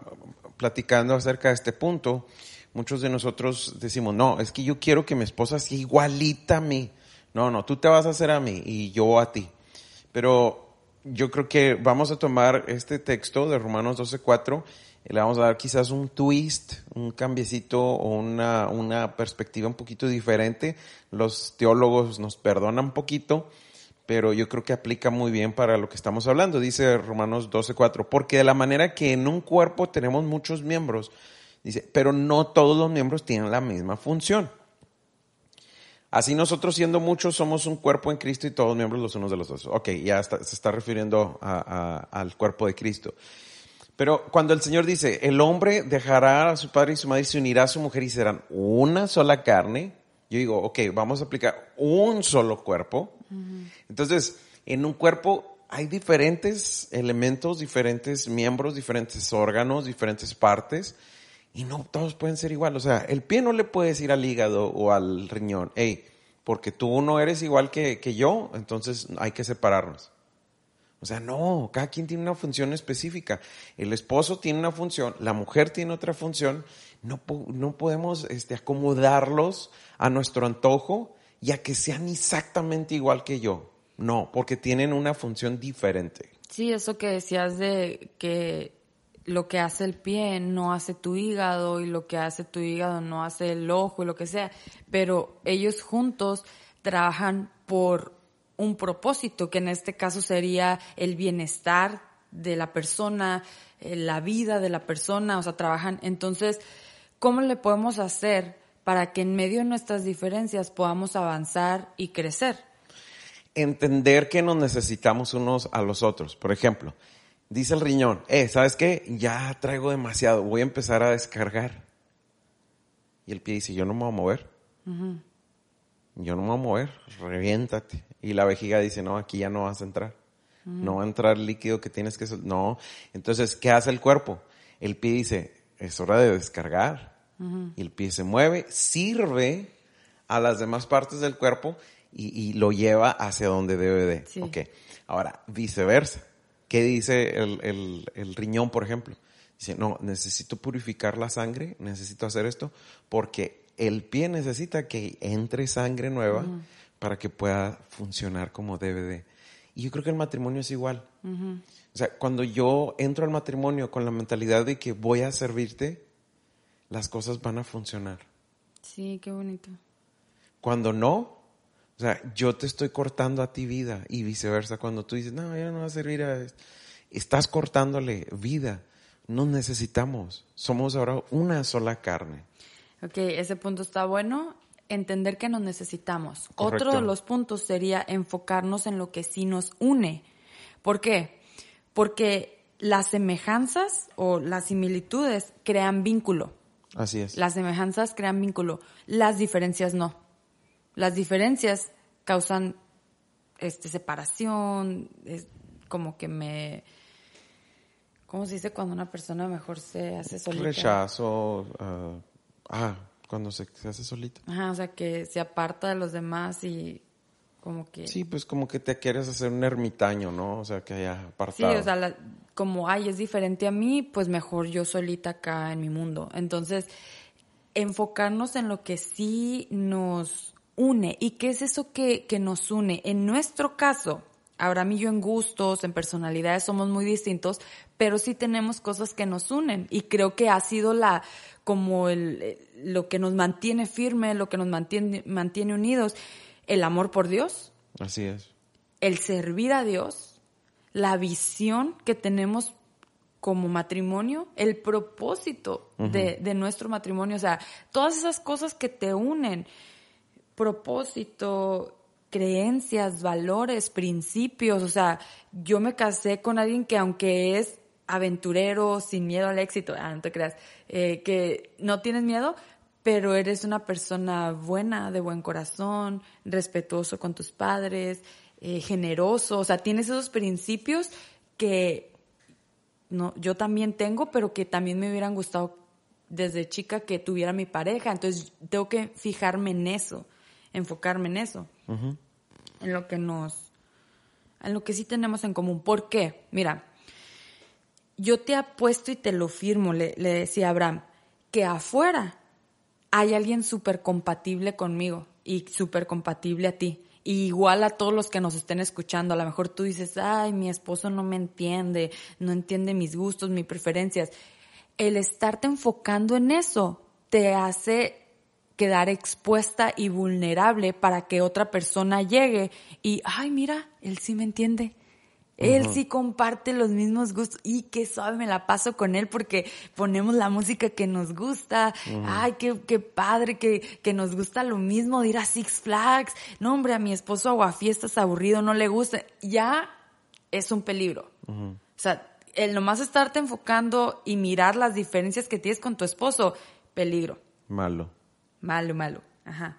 platicando acerca de este punto, muchos de nosotros decimos, no, es que yo quiero que mi esposa sea igualita a mí. No, no, tú te vas a hacer a mí y yo a ti. Pero yo creo que vamos a tomar este texto de Romanos 12.4 y le vamos a dar quizás un twist, un cambiecito o una, una perspectiva un poquito diferente. Los teólogos nos perdonan un poquito, pero yo creo que aplica muy bien para lo que estamos hablando. Dice Romanos 12.4, porque de la manera que en un cuerpo tenemos muchos miembros, dice, pero no todos los miembros tienen la misma función. Así nosotros siendo muchos somos un cuerpo en Cristo y todos miembros los unos de los otros. Ok, ya está- se está refiriendo al cuerpo de Cristo. Pero cuando el Señor dice, el hombre dejará a su padre y su madre y se unirá a su mujer y serán una sola carne, yo digo, ok, vamos a aplicar un solo cuerpo. Entonces, en un cuerpo hay diferentes elementos, diferentes miembros, diferentes órganos, diferentes partes, y no todos pueden ser igual. O sea, el pie no le puedes ir al hígado o al riñón, hey, porque tú no eres igual que, que yo, entonces hay que separarnos. O sea, no, cada quien tiene una función específica. El esposo tiene una función, la mujer tiene otra función. No, no podemos este, acomodarlos a nuestro antojo y a que sean exactamente igual que yo. No, porque tienen una función diferente. Sí, eso que decías de que lo que hace el pie no hace tu hígado y lo que hace tu hígado no hace el ojo y lo que sea, pero ellos juntos trabajan por un propósito, que en este caso sería el bienestar de la persona, eh, la vida de la persona, o sea, trabajan. Entonces, ¿cómo le podemos hacer para que en medio de nuestras diferencias podamos avanzar y crecer? Entender que nos necesitamos unos a los otros. Por ejemplo, dice el riñón, eh, ¿sabes qué? Ya traigo demasiado, voy a empezar a descargar. Y el pie dice, yo no me voy a mover. Yo no me voy a mover, reviéntate. Y la vejiga dice, no, aquí ya no vas a entrar. No va a entrar el líquido que tienes que... No. Entonces, ¿qué hace el cuerpo? El pie dice, es hora de descargar. Y el pie se mueve, sirve a las demás partes del cuerpo y, lo lleva hacia donde debe de. Sí. Ok. Ahora, viceversa. ¿Qué dice el, el, riñón, por ejemplo? Dice, no, necesito purificar la sangre, necesito hacer esto, porque el pie necesita que entre sangre nueva para que pueda funcionar como debe de. Y yo creo que el matrimonio es igual. O sea, cuando yo entro al matrimonio con la mentalidad de que voy a servirte, las cosas van a funcionar. Sí, qué bonito. Cuando no, o sea, yo te estoy cortando a ti vida y viceversa. Cuando tú dices, no, ya no va a servir a esto, estás cortándole vida. No necesitamos. Somos ahora una sola carne. Ok, ese punto está bueno entender que nos necesitamos. Otro de los puntos sería enfocarnos en lo que sí nos une. ¿Por qué? Porque las semejanzas o las similitudes crean vínculo. Así es. Las semejanzas crean vínculo, las diferencias no. Las diferencias causan este separación, es como que me ¿cómo se dice cuando una persona mejor se hace solita? Rechazo, uh, ah, cuando se, hace solita. Ajá, o sea, que se aparta de los demás y como que... Sí, pues como que te quieres hacer un ermitaño, ¿no? O sea, que haya apartado. Sí, o sea, como, ay, es diferente a mí, pues mejor yo solita acá en mi mundo. Entonces, enfocarnos en lo que sí nos une. ¿Y qué es eso que, que nos une? En nuestro caso, Ahora mí yo en gustos, en personalidades somos muy distintos, pero sí tenemos cosas que nos unen y creo que ha sido la como el, eh, lo que nos mantiene firme, lo que nos mantiene, mantiene unidos, el amor por Dios. Así es. El servir a Dios, la visión que tenemos como matrimonio, el propósito de, de nuestro matrimonio, o sea, todas esas cosas que te unen, propósito, creencias, valores, principios. O sea, yo me casé con alguien que aunque es aventurero, sin miedo al éxito, ah, no te creas, eh, que no tienes miedo, pero eres una persona buena, de buen corazón, respetuoso con tus padres, eh, generoso, o sea, tienes esos principios que no, yo también tengo, pero que también me hubieran gustado desde chica que tuviera mi pareja. Entonces tengo que fijarme en eso, enfocarme en eso en lo que nos, en lo que sí tenemos en común. ¿Por qué? Mira, yo te apuesto y te lo firmo, le, decía Abraham, que afuera hay alguien súper compatible conmigo y súper compatible a ti. igual a todos los que nos estén escuchando, a lo mejor tú dices, ay, mi esposo no me entiende, no entiende mis gustos, mis preferencias. El estarte enfocando en eso te hace quedar expuesta y vulnerable para que otra persona llegue y, ay, mira, él sí me entiende. Él sí comparte los mismos gustos y qué suave me la paso con él porque ponemos la música que nos gusta. Ay, qué, qué padre que, que, nos gusta lo mismo de ir a Six Flags. No, hombre, a mi esposo aguafiestas aburrido, no le gusta. Ya es un peligro. O sea, el nomás estarte enfocando y mirar las diferencias que tienes con tu esposo, peligro. Malo. Malo, malo. Ajá.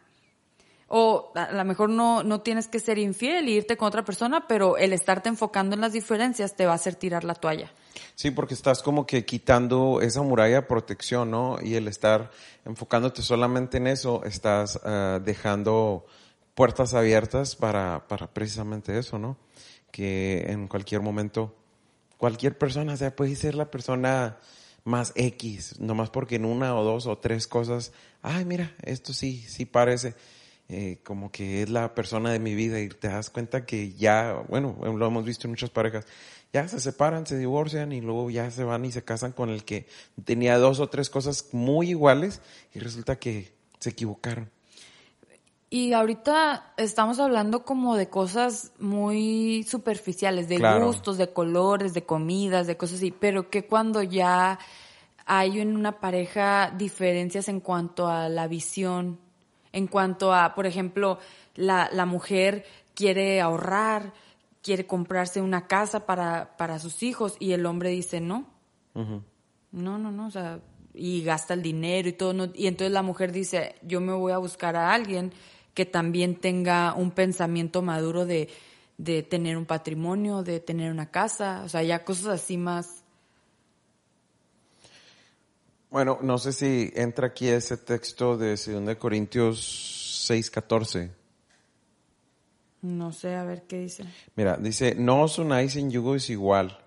O a lo mejor no, no tienes que ser infiel y irte con otra persona, pero el estarte enfocando en las diferencias te va a hacer tirar la toalla. Sí, porque estás como que quitando esa muralla de protección, ¿no? Y el estar enfocándote solamente en eso, estás ah, dejando puertas abiertas para, para precisamente eso, ¿no? Que en cualquier momento, cualquier persona, o sea, puede ser la persona más X, nomás porque en una o dos o tres cosas, ay, mira, esto sí, sí parece eh, como que es la persona de mi vida y te das cuenta que ya, bueno, lo hemos visto en muchas parejas, ya se separan, se divorcian y luego ya se van y se casan con el que tenía dos o tres cosas muy iguales y resulta que se equivocaron. Y ahorita estamos hablando como de cosas muy superficiales, de gustos, de colores, de comidas, de cosas así, pero que cuando ya hay en una pareja diferencias en cuanto a la visión, en cuanto a, por ejemplo, la, la mujer quiere ahorrar, quiere comprarse una casa para, para sus hijos y el hombre dice no. No, no, no, o sea, y gasta el dinero y todo. y entonces la mujer dice, yo me voy a buscar a alguien que también tenga un pensamiento maduro de, de tener un patrimonio, de tener una casa, o sea, ya cosas así más... Bueno, no sé si entra aquí ese texto de 2 Corintios 6, 14. No sé, a ver qué dice. Mira, dice, no os unáis en yugo desigual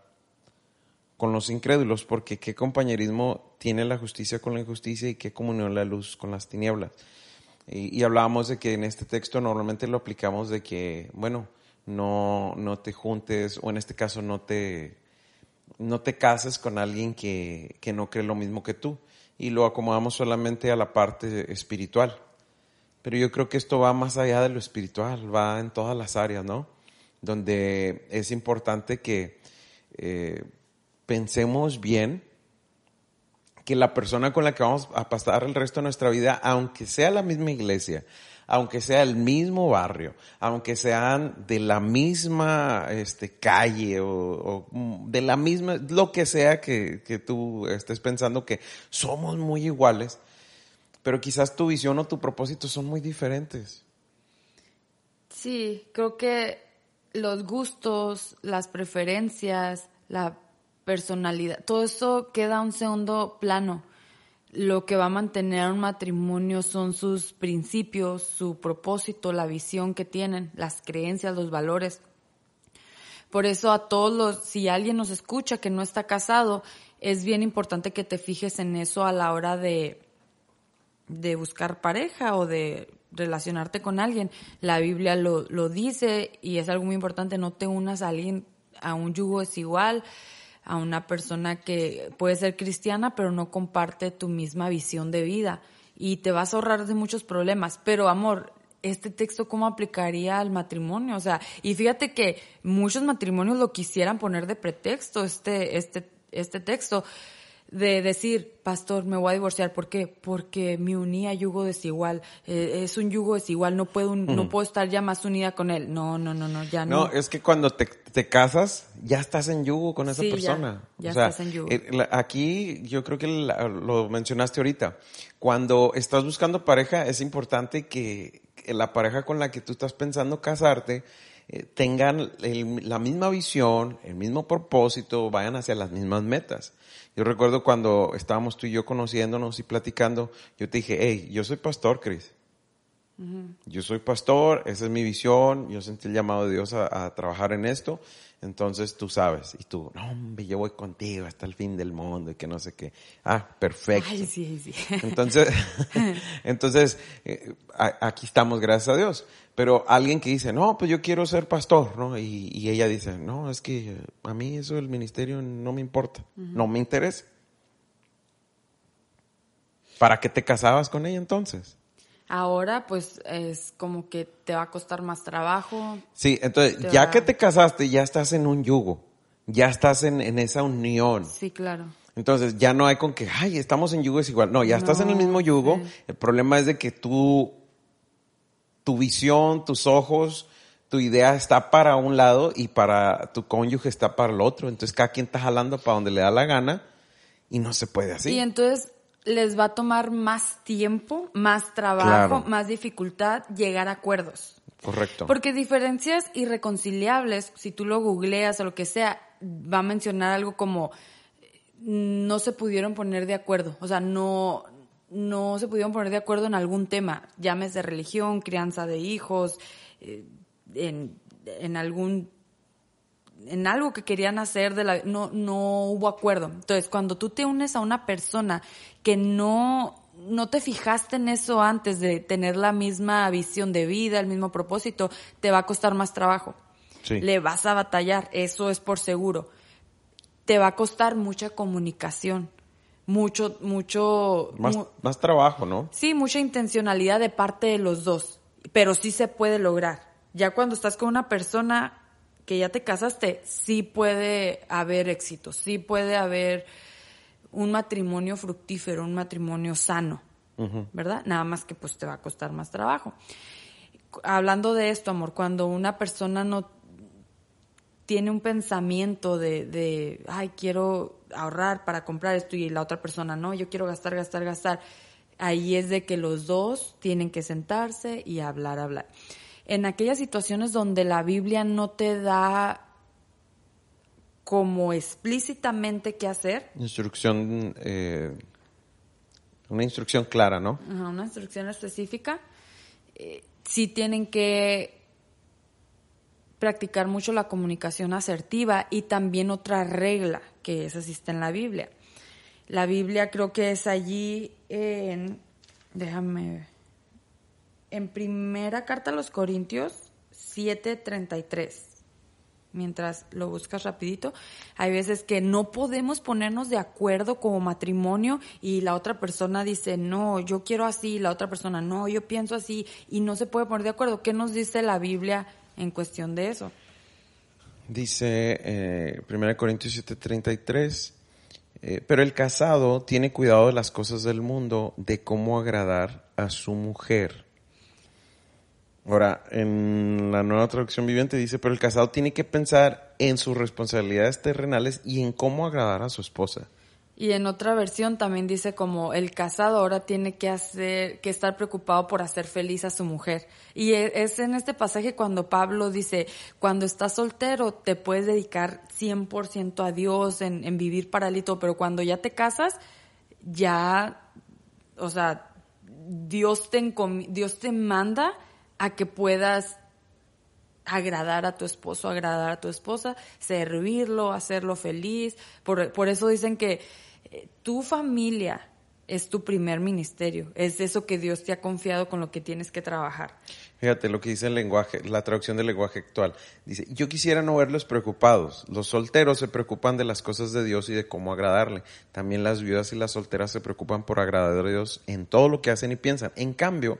con los incrédulos, porque qué compañerismo tiene la justicia con la injusticia y qué comunión la luz con las tinieblas. Y, y hablábamos de que en este texto normalmente lo aplicamos de que, bueno, no, no te juntes, o en este caso no te, no te cases con alguien que, que no cree lo mismo que tú. Y lo acomodamos solamente a la parte espiritual. Pero yo creo que esto va más allá de lo espiritual, va en todas las áreas, ¿no? Donde es importante que eh, pensemos bien que la persona con la que vamos a pasar el resto de nuestra vida, aunque sea la misma iglesia, aunque sea el mismo barrio, aunque sean de la misma este, calle o, de la misma, lo que sea que, que tú estés pensando que somos muy iguales, pero quizás tu visión o tu propósito son muy diferentes. Sí, creo que los gustos, las preferencias, la personalidad, todo eso queda a un segundo plano lo que va a mantener un matrimonio son sus principios, su propósito, la visión que tienen, las creencias, los valores. Por eso a todos los, si alguien nos escucha que no está casado, es bien importante que te fijes en eso a la hora de, de buscar pareja o de relacionarte con alguien. La Biblia lo, lo dice y es algo muy importante, no te unas a alguien a un yugo desigual a una persona que puede ser cristiana, pero no comparte tu misma visión de vida. Y te vas a ahorrar de muchos problemas. Pero amor, este texto cómo aplicaría al matrimonio, o sea, y fíjate que muchos matrimonios lo quisieran poner de pretexto este este este texto, de decir, pastor, me voy a divorciar. ¿Por qué? Porque me uní a yugo desigual. Eh, es un yugo desigual, no puedo, no puedo estar ya más unida con él. No, no, no, no, ya no. No, es que cuando te, te casas, ya estás en yugo con esa Sí, ya, persona. ya o sea, estás en yugo. eh, la- aquí yo creo que la- lo mencionaste ahorita. Cuando estás buscando pareja, es importante que la pareja con la que tú estás pensando casarte eh, tengan la misma visión, el mismo propósito, vayan hacia las mismas metas. Yo recuerdo cuando estábamos tú y yo conociéndonos y platicando, yo te dije, hey, yo soy pastor, Yo soy pastor, esa es mi visión, yo sentí el llamado de Dios a, a trabajar en esto, entonces tú sabes, y tú, no hombre, yo voy contigo hasta el fin del mundo y que no sé qué. Ah, perfecto. Ay, sí, sí. Entonces, entonces eh, aquí estamos, gracias a Dios. Pero alguien que dice, no, pues yo quiero ser pastor, ¿no? Y, y ella dice, no, es que a mí eso del ministerio no me importa, no me interesa. ¿Para qué te casabas con ella entonces? Ahora, pues, es como que te va a costar más trabajo. Sí, entonces, ya que te casaste, ya estás en un yugo, ya estás en, en esa unión. Sí, claro. Entonces, ya no hay con que, ay, estamos en yugo desigual. No, ya estás en el mismo yugo. El problema es de que tú, tu visión, tus ojos, tu idea está para un lado y para tu cónyuge está para el otro. Entonces, cada quien está jalando para donde le da la gana y no se puede así. Y entonces les va a tomar más tiempo, más trabajo, Claro. más dificultad llegar a acuerdos. Correcto. Porque diferencias irreconciliables, si tú lo googleas o lo que sea, va a mencionar algo como no se pudieron poner de acuerdo, o sea, no no se pudieron poner de acuerdo en algún tema, llámese religión, crianza de hijos, eh, en, en algún en algo que querían hacer de la no no hubo acuerdo. Entonces, cuando tú te unes a una persona que no no te fijaste en eso antes de tener la misma visión de vida, el mismo propósito, te va a costar más trabajo. Sí. Le vas a batallar, eso es por seguro. Te va a costar mucha comunicación, mucho mucho más, mu- más trabajo, ¿no? Sí, mucha intencionalidad de parte de los dos, pero sí se puede lograr. Ya cuando estás con una persona que ya te casaste, sí puede haber éxito, sí puede haber un matrimonio fructífero, un matrimonio sano, ¿verdad? Nada más que pues te va a costar más trabajo. Hablando de esto, amor, cuando una persona no tiene un pensamiento de, de, ay, quiero ahorrar para comprar esto y la otra persona, no, yo quiero gastar, gastar, gastar. Ahí es de que los dos tienen que sentarse y hablar, hablar. En aquellas situaciones donde la Biblia no te da como explícitamente qué hacer, Instrucción eh, Una instrucción clara, ¿no? Ajá, una instrucción específica. Eh, sí tienen que practicar mucho la comunicación asertiva y también otra regla que esa está en la Biblia. La Biblia creo que es allí en, déjame, en primera carta a los Corintios 7:33 mientras lo buscas rapidito. Hay veces que no podemos ponernos de acuerdo como matrimonio y la otra persona dice, no, yo quiero así, la otra persona, no, yo pienso así, y no se puede poner de acuerdo. ¿Qué nos dice la Biblia en cuestión de eso? Dice eh, 1 Corintios 7:33, eh, pero el casado tiene cuidado de las cosas del mundo, de cómo agradar a su mujer Ahora, en la nueva traducción viviente dice, pero el casado tiene que pensar en sus responsabilidades terrenales y en cómo agradar a su esposa. Y en otra versión también dice como el casado ahora tiene que hacer, que estar preocupado por hacer feliz a su mujer. Y e, es en este pasaje cuando Pablo dice, cuando estás soltero te puedes dedicar 100% a Dios en, vivir paralito, pero cuando ya te casas, ya, o sea, Dios te, Dios te manda a que puedas agradar a tu esposo, agradar a tu esposa, servirlo, hacerlo feliz. Por, por eso dicen que eh, tu familia es tu primer ministerio, es eso que Dios te ha confiado con lo que tienes que trabajar. Fíjate lo que dice el lenguaje, la traducción del lenguaje actual. Dice, yo quisiera no verlos preocupados. Los solteros se preocupan de las cosas de Dios y de cómo agradarle. También las viudas y las solteras se preocupan por agradar a Dios en todo lo que hacen y piensan. En cambio,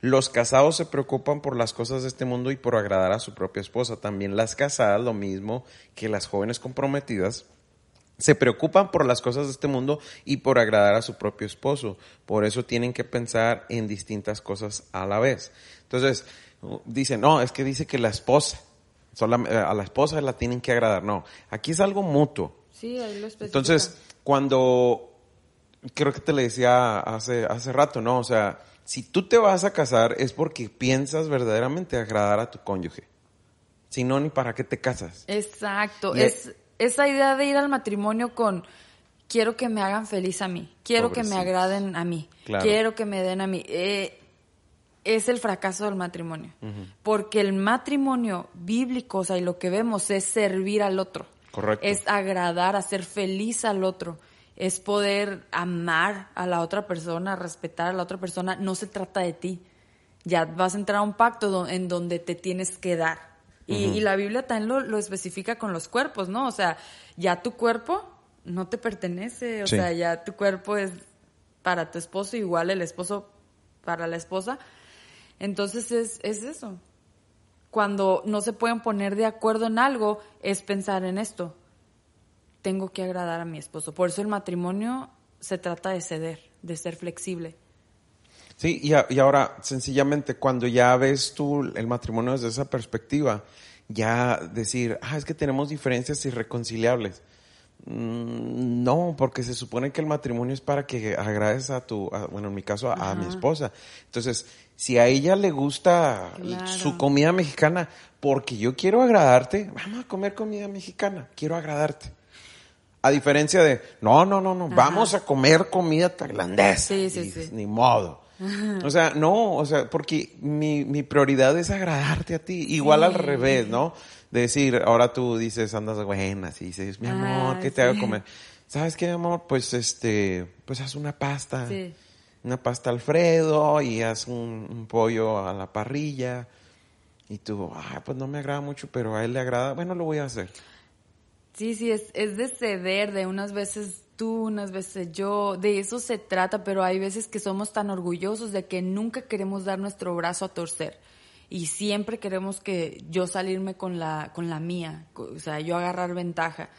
los casados se preocupan por las cosas de este mundo y por agradar a su propia esposa. También las casadas, lo mismo que las jóvenes comprometidas, se preocupan por las cosas de este mundo y por agradar a su propio esposo. Por eso tienen que pensar en distintas cosas a la vez. Entonces, dicen, no, es que dice que la esposa, eh, a la esposa la tienen que agradar. No, aquí es algo mutuo. Sí, ahí lo Entonces, cuando, creo que te le decía hace, hace rato, ¿no? O sea, si tú te vas a casar es porque piensas verdaderamente agradar a tu cónyuge. Si no, ni para qué te casas. Exacto. es esa idea de ir al matrimonio con quiero que me hagan feliz a mí, quiero que me agraden a mí, quiero que me den a mí. Eh, es el fracaso del matrimonio. Porque el matrimonio bíblico, o sea, y lo que vemos es servir al otro. Correcto. Es agradar, hacer feliz al otro es poder amar a la otra persona, respetar a la otra persona, no se trata de ti. Ya vas a entrar a un pacto en donde te tienes que dar. Y, la Biblia también lo, especifica con los cuerpos, ¿no? O sea, ya tu cuerpo no te pertenece, o sea, ya tu cuerpo es para tu esposo, igual el esposo para la esposa. Entonces es, es eso. Cuando no se pueden poner de acuerdo en algo, es pensar en esto tengo que agradar a mi esposo. Por eso el matrimonio se trata de ceder, de ser flexible. Sí, y, y, ahora, sencillamente, cuando ya ves tú el matrimonio desde esa perspectiva, ya decir, ah, es que tenemos diferencias irreconciliables. Mm, no, porque se supone que el matrimonio es para que agrades a tu, bueno, en mi caso, a, mi esposa. Entonces, si a ella le gusta su comida mexicana, porque yo quiero agradarte, vamos a comer comida mexicana, quiero agradarte. A diferencia de, no, no, no, no, vamos a comer comida tailandesa. Sí, sí, sí. Ni modo. O sea, no, o sea, porque mi, mi prioridad es agradarte a ti. Igual al revés, ¿no? De decir, ahora tú dices, andas buenas y dices, mi amor, ¿qué te hago comer? ¿Sabes qué, amor? Pues este, pues haz una pasta. Sí. Una pasta Alfredo y haz un, un pollo a la parrilla. Y tú, ah, pues no me agrada mucho, pero a él le agrada. Bueno, lo voy a hacer. Sí, sí, es, es de ceder, de unas veces tú, unas veces yo, de eso se trata, pero hay veces que somos tan orgullosos de que nunca queremos dar nuestro brazo a torcer y siempre queremos que yo salirme con la, con la mía, o sea, yo agarrar ventaja.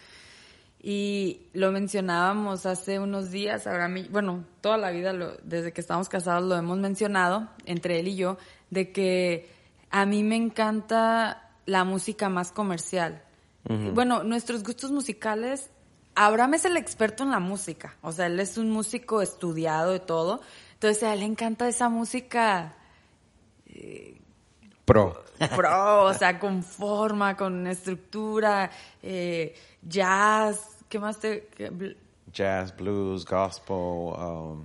Y lo mencionábamos hace unos días, ahora mí, bueno, toda la vida, desde que estamos casados lo hemos mencionado, entre él y yo, de que a mí me encanta la música más comercial. Bueno, nuestros gustos musicales, Abraham es el experto en la música, o sea, él es un músico estudiado de todo, entonces a él le encanta esa música... Eh, pro. Pro, o sea, con forma, con estructura, eh, jazz, ¿qué más te...? Jazz, blues, gospel, um,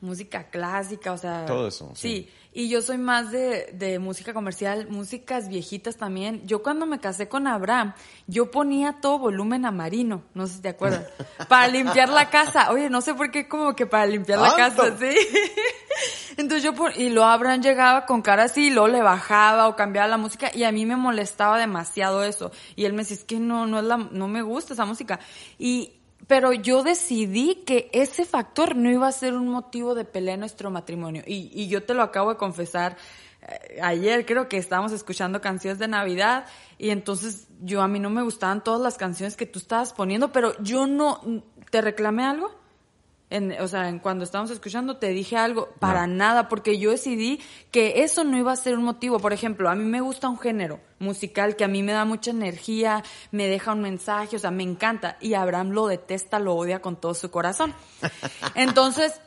música clásica, o sea... Todo eso, Sí, y yo soy más de, de música comercial, músicas viejitas también. Yo cuando me casé con Abraham, yo ponía todo volumen a Marino, no sé si te acuerdas, para limpiar la casa. Oye, no sé por qué como que para limpiar la casa, sí. Entonces yo, pon- y luego Abraham llegaba con cara así, y luego le bajaba o cambiaba la música y a mí me molestaba demasiado eso. Y él me decía, es que no, no es la, no me gusta esa música. Y, pero yo decidí que ese factor no iba a ser un motivo de pelea en nuestro matrimonio. Y, y yo te lo acabo de confesar eh, ayer, creo que estábamos escuchando canciones de Navidad y entonces yo a mí no me gustaban todas las canciones que tú estabas poniendo, pero yo no, ¿te reclamé algo? En, o sea, en cuando estábamos escuchando te dije algo, para nada, porque yo decidí que eso no iba a ser un motivo. Por ejemplo, a mí me gusta un género musical que a mí me da mucha energía, me deja un mensaje, o sea, me encanta. Y Abraham lo detesta, lo odia con todo su corazón. Entonces,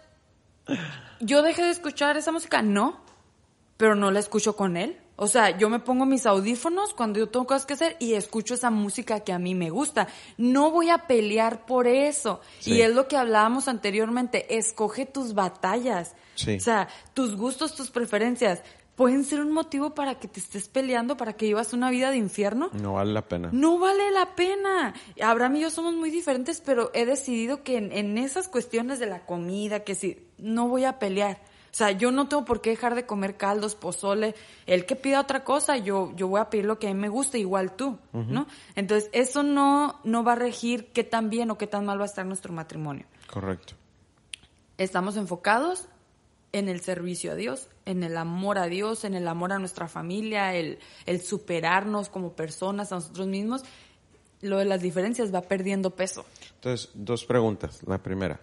yo dejé de escuchar esa música, no, pero no la escucho con él. O sea, yo me pongo mis audífonos cuando yo tengo cosas que hacer y escucho esa música que a mí me gusta. No voy a pelear por eso. Sí. Y es lo que hablábamos anteriormente, escoge tus batallas. Sí. O sea, tus gustos, tus preferencias pueden ser un motivo para que te estés peleando, para que vivas una vida de infierno. No vale la pena. No vale la pena. Abraham y yo somos muy diferentes, pero he decidido que en, en esas cuestiones de la comida, que si no voy a pelear. O sea, yo no tengo por qué dejar de comer caldos, pozole. El que pida otra cosa, yo, yo voy a pedir lo que a mí me gusta, igual tú, ¿no? Entonces, eso no, no va a regir qué tan bien o qué tan mal va a estar nuestro matrimonio. Correcto. Estamos enfocados en el servicio a Dios, en el amor a Dios, en el amor a nuestra familia, el, el superarnos como personas a nosotros mismos. Lo de las diferencias va perdiendo peso. Entonces, dos preguntas. La primera,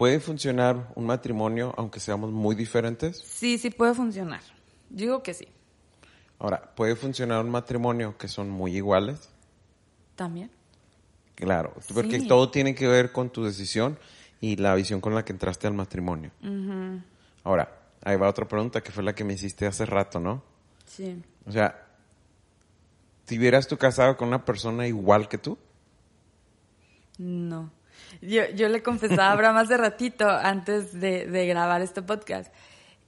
¿puede funcionar un matrimonio aunque seamos muy diferentes? Sí, sí puede funcionar. Digo que sí. Ahora, ¿puede funcionar un matrimonio que son muy iguales? También. Claro, porque Sí. todo tiene que ver con tu decisión y la visión con la que entraste al matrimonio. Ahora, ahí va otra pregunta que fue la que me hiciste hace rato, ¿no? Sí. O sea, ¿te hubieras tú casado con una persona igual que tú? No. Yo, yo le confesaba a Abraham hace ratito, antes de, de grabar este podcast.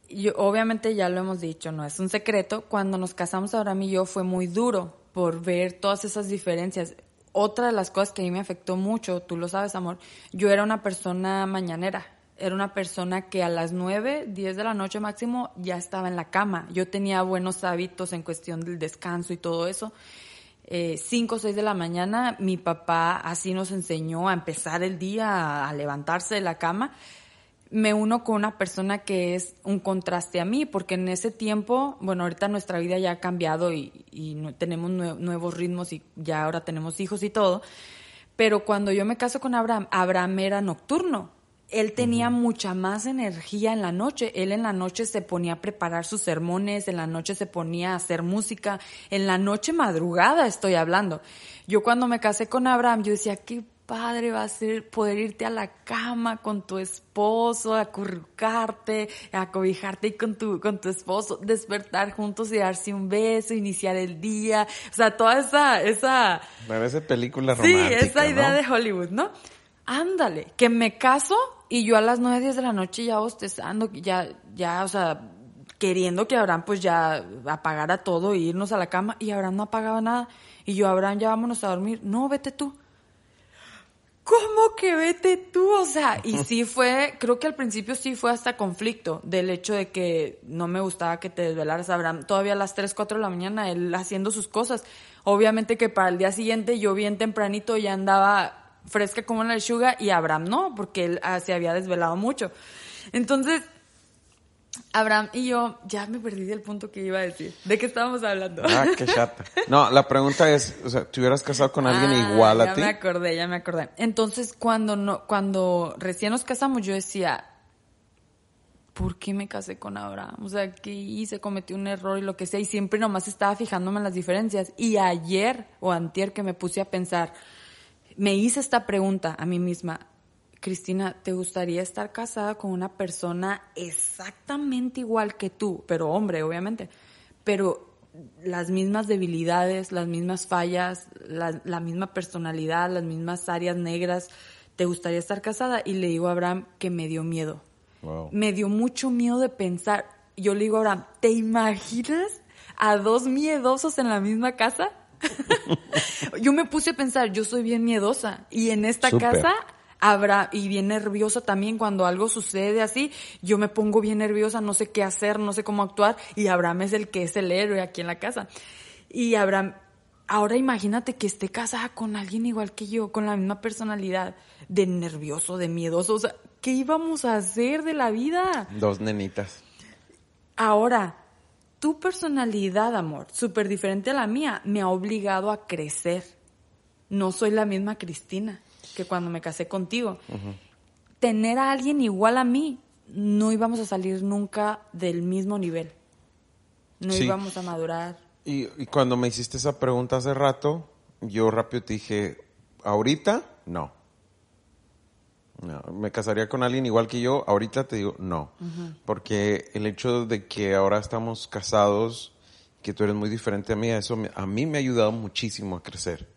Yo, obviamente ya lo hemos dicho, no es un secreto. Cuando nos casamos Abraham y yo fue muy duro por ver todas esas diferencias. Otra de las cosas que a mí me afectó mucho, tú lo sabes, amor, yo era una persona mañanera. Era una persona que a las 9, 10 de la noche máximo ya estaba en la cama. Yo tenía buenos hábitos en cuestión del descanso y todo eso. 5 o 6 de la mañana, mi papá así nos enseñó a empezar el día, a, levantarse de la cama. Me uno con una persona que es un contraste a mí, porque en ese tiempo, bueno, ahorita nuestra vida ya ha cambiado y, no- tenemos nue- nuevos ritmos y ya ahora tenemos hijos y todo. Pero cuando yo me caso con Abraham, Abraham era nocturno. Él tenía mucha más energía en la noche. Él en la noche se ponía a preparar sus sermones, en la noche se ponía a hacer música, en la noche madrugada estoy hablando. Yo cuando me casé con Abraham, yo decía, qué padre va a ser poder irte a la cama con tu esposo, acurrucarte, acobijarte ahí con tu, con tu esposo, despertar juntos y darse un beso, iniciar el día. O sea, toda esa, esa, Parece película Sí, romántica, esa idea ¿no? de Hollywood, ¿no? Ándale, que me caso y yo a las nueve, diez de la noche ya bostezando, ya, ya, o sea, queriendo que Abraham pues ya apagara todo e irnos a la cama y Abraham no apagaba nada. Y yo, Abraham, ya vámonos a dormir. No, vete tú. ¿Cómo que vete tú? O sea, y sí fue, creo que al principio sí fue hasta conflicto del hecho de que no me gustaba que te desvelaras, Abraham. Todavía a las 3, 4 de la mañana, él haciendo sus cosas. Obviamente que para el día siguiente yo bien tempranito ya andaba fresca como una lechuga y Abraham no, porque él ah, se había desvelado mucho. Entonces, Abraham y yo, ya me perdí del punto que iba a decir. ¿De qué estábamos hablando? Ah, qué chata. No, la pregunta es, o sea, ¿te hubieras casado con alguien Ah, igual a ya ti? me acordé, ya me acordé. Entonces, cuando no, cuando recién nos casamos, yo decía, ¿por qué me casé con Abraham? O sea, ¿qué hice? Cometí un error y lo que sea. Y siempre nomás estaba fijándome en las diferencias. Y ayer o antier que me puse a pensar, me hice esta pregunta a mí misma. Cristina, ¿te gustaría estar casada con una persona exactamente igual que tú? Pero hombre, obviamente. Pero las mismas debilidades, las mismas fallas, la, la misma personalidad, las mismas áreas negras, ¿te gustaría estar casada? Y le digo a Abraham que me dio miedo. Wow. Me dio mucho miedo de pensar. Yo le digo a Abraham, ¿te imaginas a dos miedosos en la misma casa? Yo me puse a pensar, yo soy bien miedosa y en esta casa habrá y bien nerviosa también cuando algo sucede así, yo me pongo bien nerviosa, no sé qué hacer, no sé cómo actuar y Abraham es el que es el héroe aquí en la casa. Y Abraham, ahora imagínate que esté casada con alguien igual que yo, con la misma personalidad, de nervioso, de miedoso, o sea, ¿qué íbamos a hacer de la vida? Dos nenitas. Ahora, tu personalidad, amor, súper diferente a la mía, me ha obligado a crecer. No soy la misma Cristina que cuando me casé contigo. Tener a alguien igual a mí, no íbamos a salir nunca del mismo nivel. No Sí. íbamos a madurar. Y, y cuando me hiciste esa pregunta hace rato, yo rápido te dije, ahorita, no. No, me casaría con alguien igual que yo, ahorita te digo no. Porque el hecho de que ahora estamos casados, que tú eres muy diferente a mí, eso me- a mí me ha ayudado muchísimo a crecer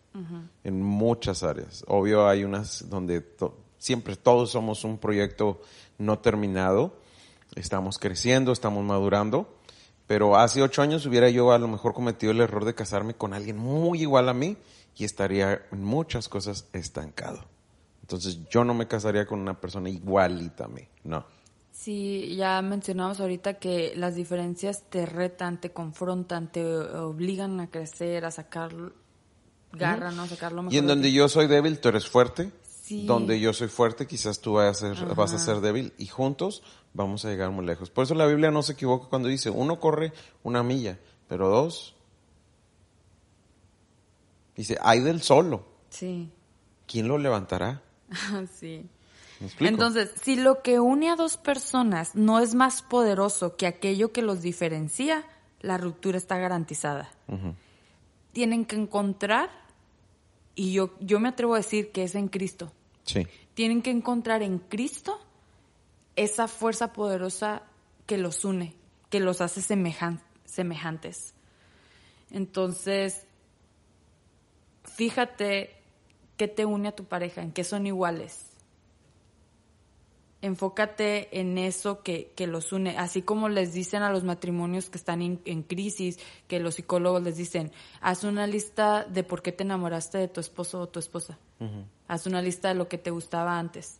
en muchas áreas. Obvio hay unas donde to- siempre todos somos un proyecto no terminado, estamos creciendo, estamos madurando, pero hace ocho años hubiera yo a lo mejor cometido el error de casarme con alguien muy igual a mí y estaría en muchas cosas estancado. Entonces yo no me casaría con una persona igualita a mí, no. Sí, ya mencionamos ahorita que las diferencias te retan, te confrontan, te obligan a crecer, a sacar garra, ¿no? A sacar lo mejor. Y en de donde ti. yo soy débil, tú eres fuerte. Sí. Donde yo soy fuerte, quizás tú vas a, ser, vas a ser débil. Y juntos vamos a llegar muy lejos. Por eso la Biblia no se equivoca cuando dice, uno corre una milla, pero dos... Dice, hay del solo. Sí, ¿Quién lo levantará? sí. ¿Me explico? Entonces, si lo que une a dos personas no es más poderoso que aquello que los diferencia, la ruptura está garantizada. Tienen que encontrar, y yo, yo me atrevo a decir que es en Cristo, sí. tienen que encontrar en Cristo esa fuerza poderosa que los une, que los hace semejan- semejantes. Entonces, fíjate qué te une a tu pareja, en qué son iguales. Enfócate en eso que, que los une, así como les dicen a los matrimonios que están en, en crisis, que los psicólogos les dicen, haz una lista de por qué te enamoraste de tu esposo o tu esposa. Haz una lista de lo que te gustaba antes.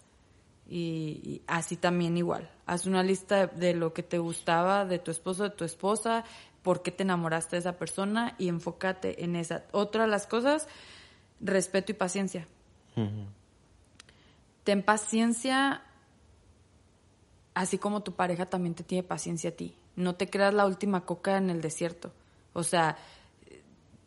Y, y así también igual. Haz una lista de, de lo que te gustaba de tu esposo, de tu esposa, por qué te enamoraste de esa persona y enfócate en esa. Otra de las cosas, respeto y paciencia. Ten paciencia, así como tu pareja también te tiene paciencia a ti. No te creas la última coca en el desierto. O sea,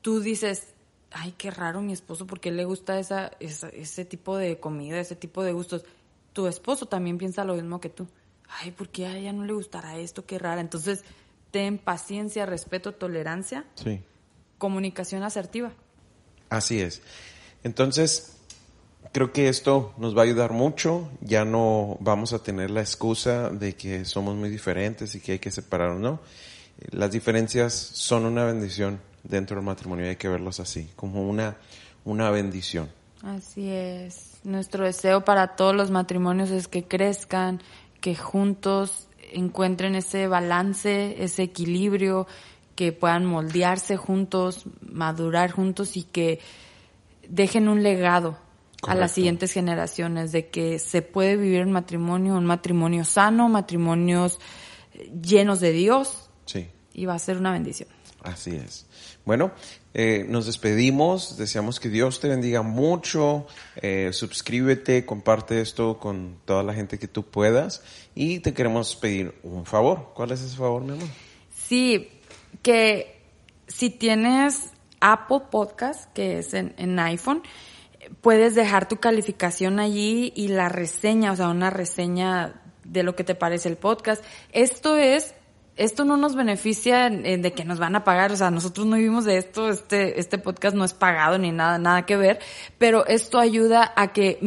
tú dices, ay, qué raro mi esposo, porque le gusta esa, esa- ese tipo de comida, ese tipo de gustos. Tu esposo también piensa lo mismo que tú. Ay, ¿por qué a ella no le gustará esto? Qué rara. Entonces, ten paciencia, respeto, tolerancia, Sí. comunicación asertiva. Así es. Entonces, creo que esto nos va a ayudar mucho. Ya no vamos a tener la excusa de que somos muy diferentes y que hay que separarnos, ¿no? Las diferencias son una bendición dentro del matrimonio y hay que verlos así, como una, una bendición. Así es. Nuestro deseo para todos los matrimonios es que crezcan, que juntos encuentren ese balance, ese equilibrio, que puedan moldearse juntos, madurar juntos y que dejen un legado a las siguientes generaciones de que se puede vivir en matrimonio, un matrimonio sano, matrimonios eh, llenos de Dios Sí. y va a ser una bendición. Así es. Bueno, eh, nos despedimos. Deseamos que Dios te bendiga mucho. Eh, suscríbete, comparte esto con toda la gente que tú puedas. Y te queremos pedir un favor. ¿Cuál es ese favor, mi amor? Sí, que si tienes Apple Podcast, que es en, en iPhone, puedes dejar tu calificación allí y la reseña, o sea, una reseña de lo que te parece el podcast. Esto es, esto no nos beneficia en- en de que nos van a pagar, o sea, nosotros no vivimos de esto, este, este podcast no es pagado ni nada, nada que ver, pero esto ayuda a que,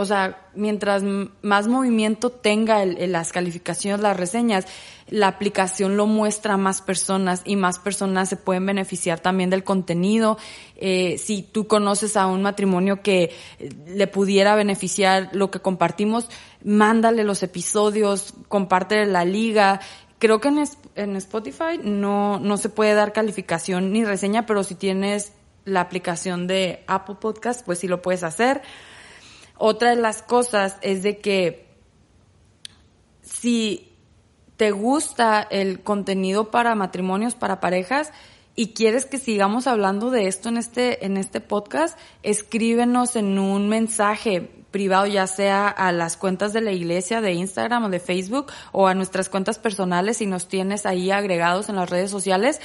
o sea, mientras más movimiento tenga el, las calificaciones, las reseñas, la aplicación lo muestra a más personas y más personas se pueden beneficiar también del contenido. Eh, si tú conoces a un matrimonio que le pudiera beneficiar lo que compartimos, mándale los episodios, comparte la liga. Creo que en, en Spotify no, no se puede dar calificación ni reseña, pero si tienes la aplicación de Apple Podcast, pues sí lo puedes hacer. Otra de las cosas es de que si te gusta el contenido para matrimonios, para parejas, y quieres que sigamos hablando de esto en este, en este podcast, escríbenos en un mensaje privado, ya sea a las cuentas de la iglesia de Instagram o de Facebook o a nuestras cuentas personales si nos tienes ahí agregados en las redes sociales.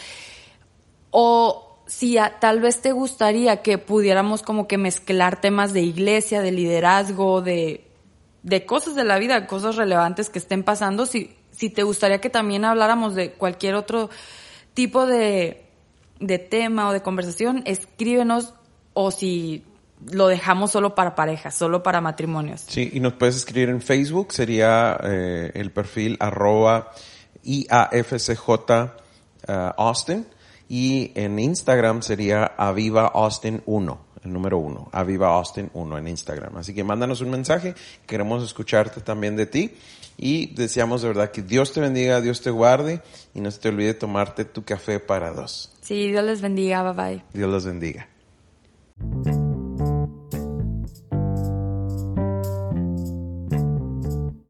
O si tal vez te gustaría que pudiéramos como que mezclar temas de iglesia, de liderazgo, de, de cosas de la vida, cosas relevantes que estén pasando, si, si te gustaría que también habláramos de cualquier otro tipo de, de tema o de conversación, escríbenos o si lo dejamos solo para parejas, solo para matrimonios. Sí, y nos puedes escribir en Facebook, sería eh, el perfil arroba IAFCJ uh, Austin y en Instagram sería Aviva Austin 1, el número 1, Aviva Austin 1 en Instagram. Así que mándanos un mensaje, queremos escucharte también de ti y deseamos de verdad que Dios te bendiga, Dios te guarde y no se te olvide tomarte tu café para dos. Sí, Dios les bendiga, bye bye. Dios los bendiga.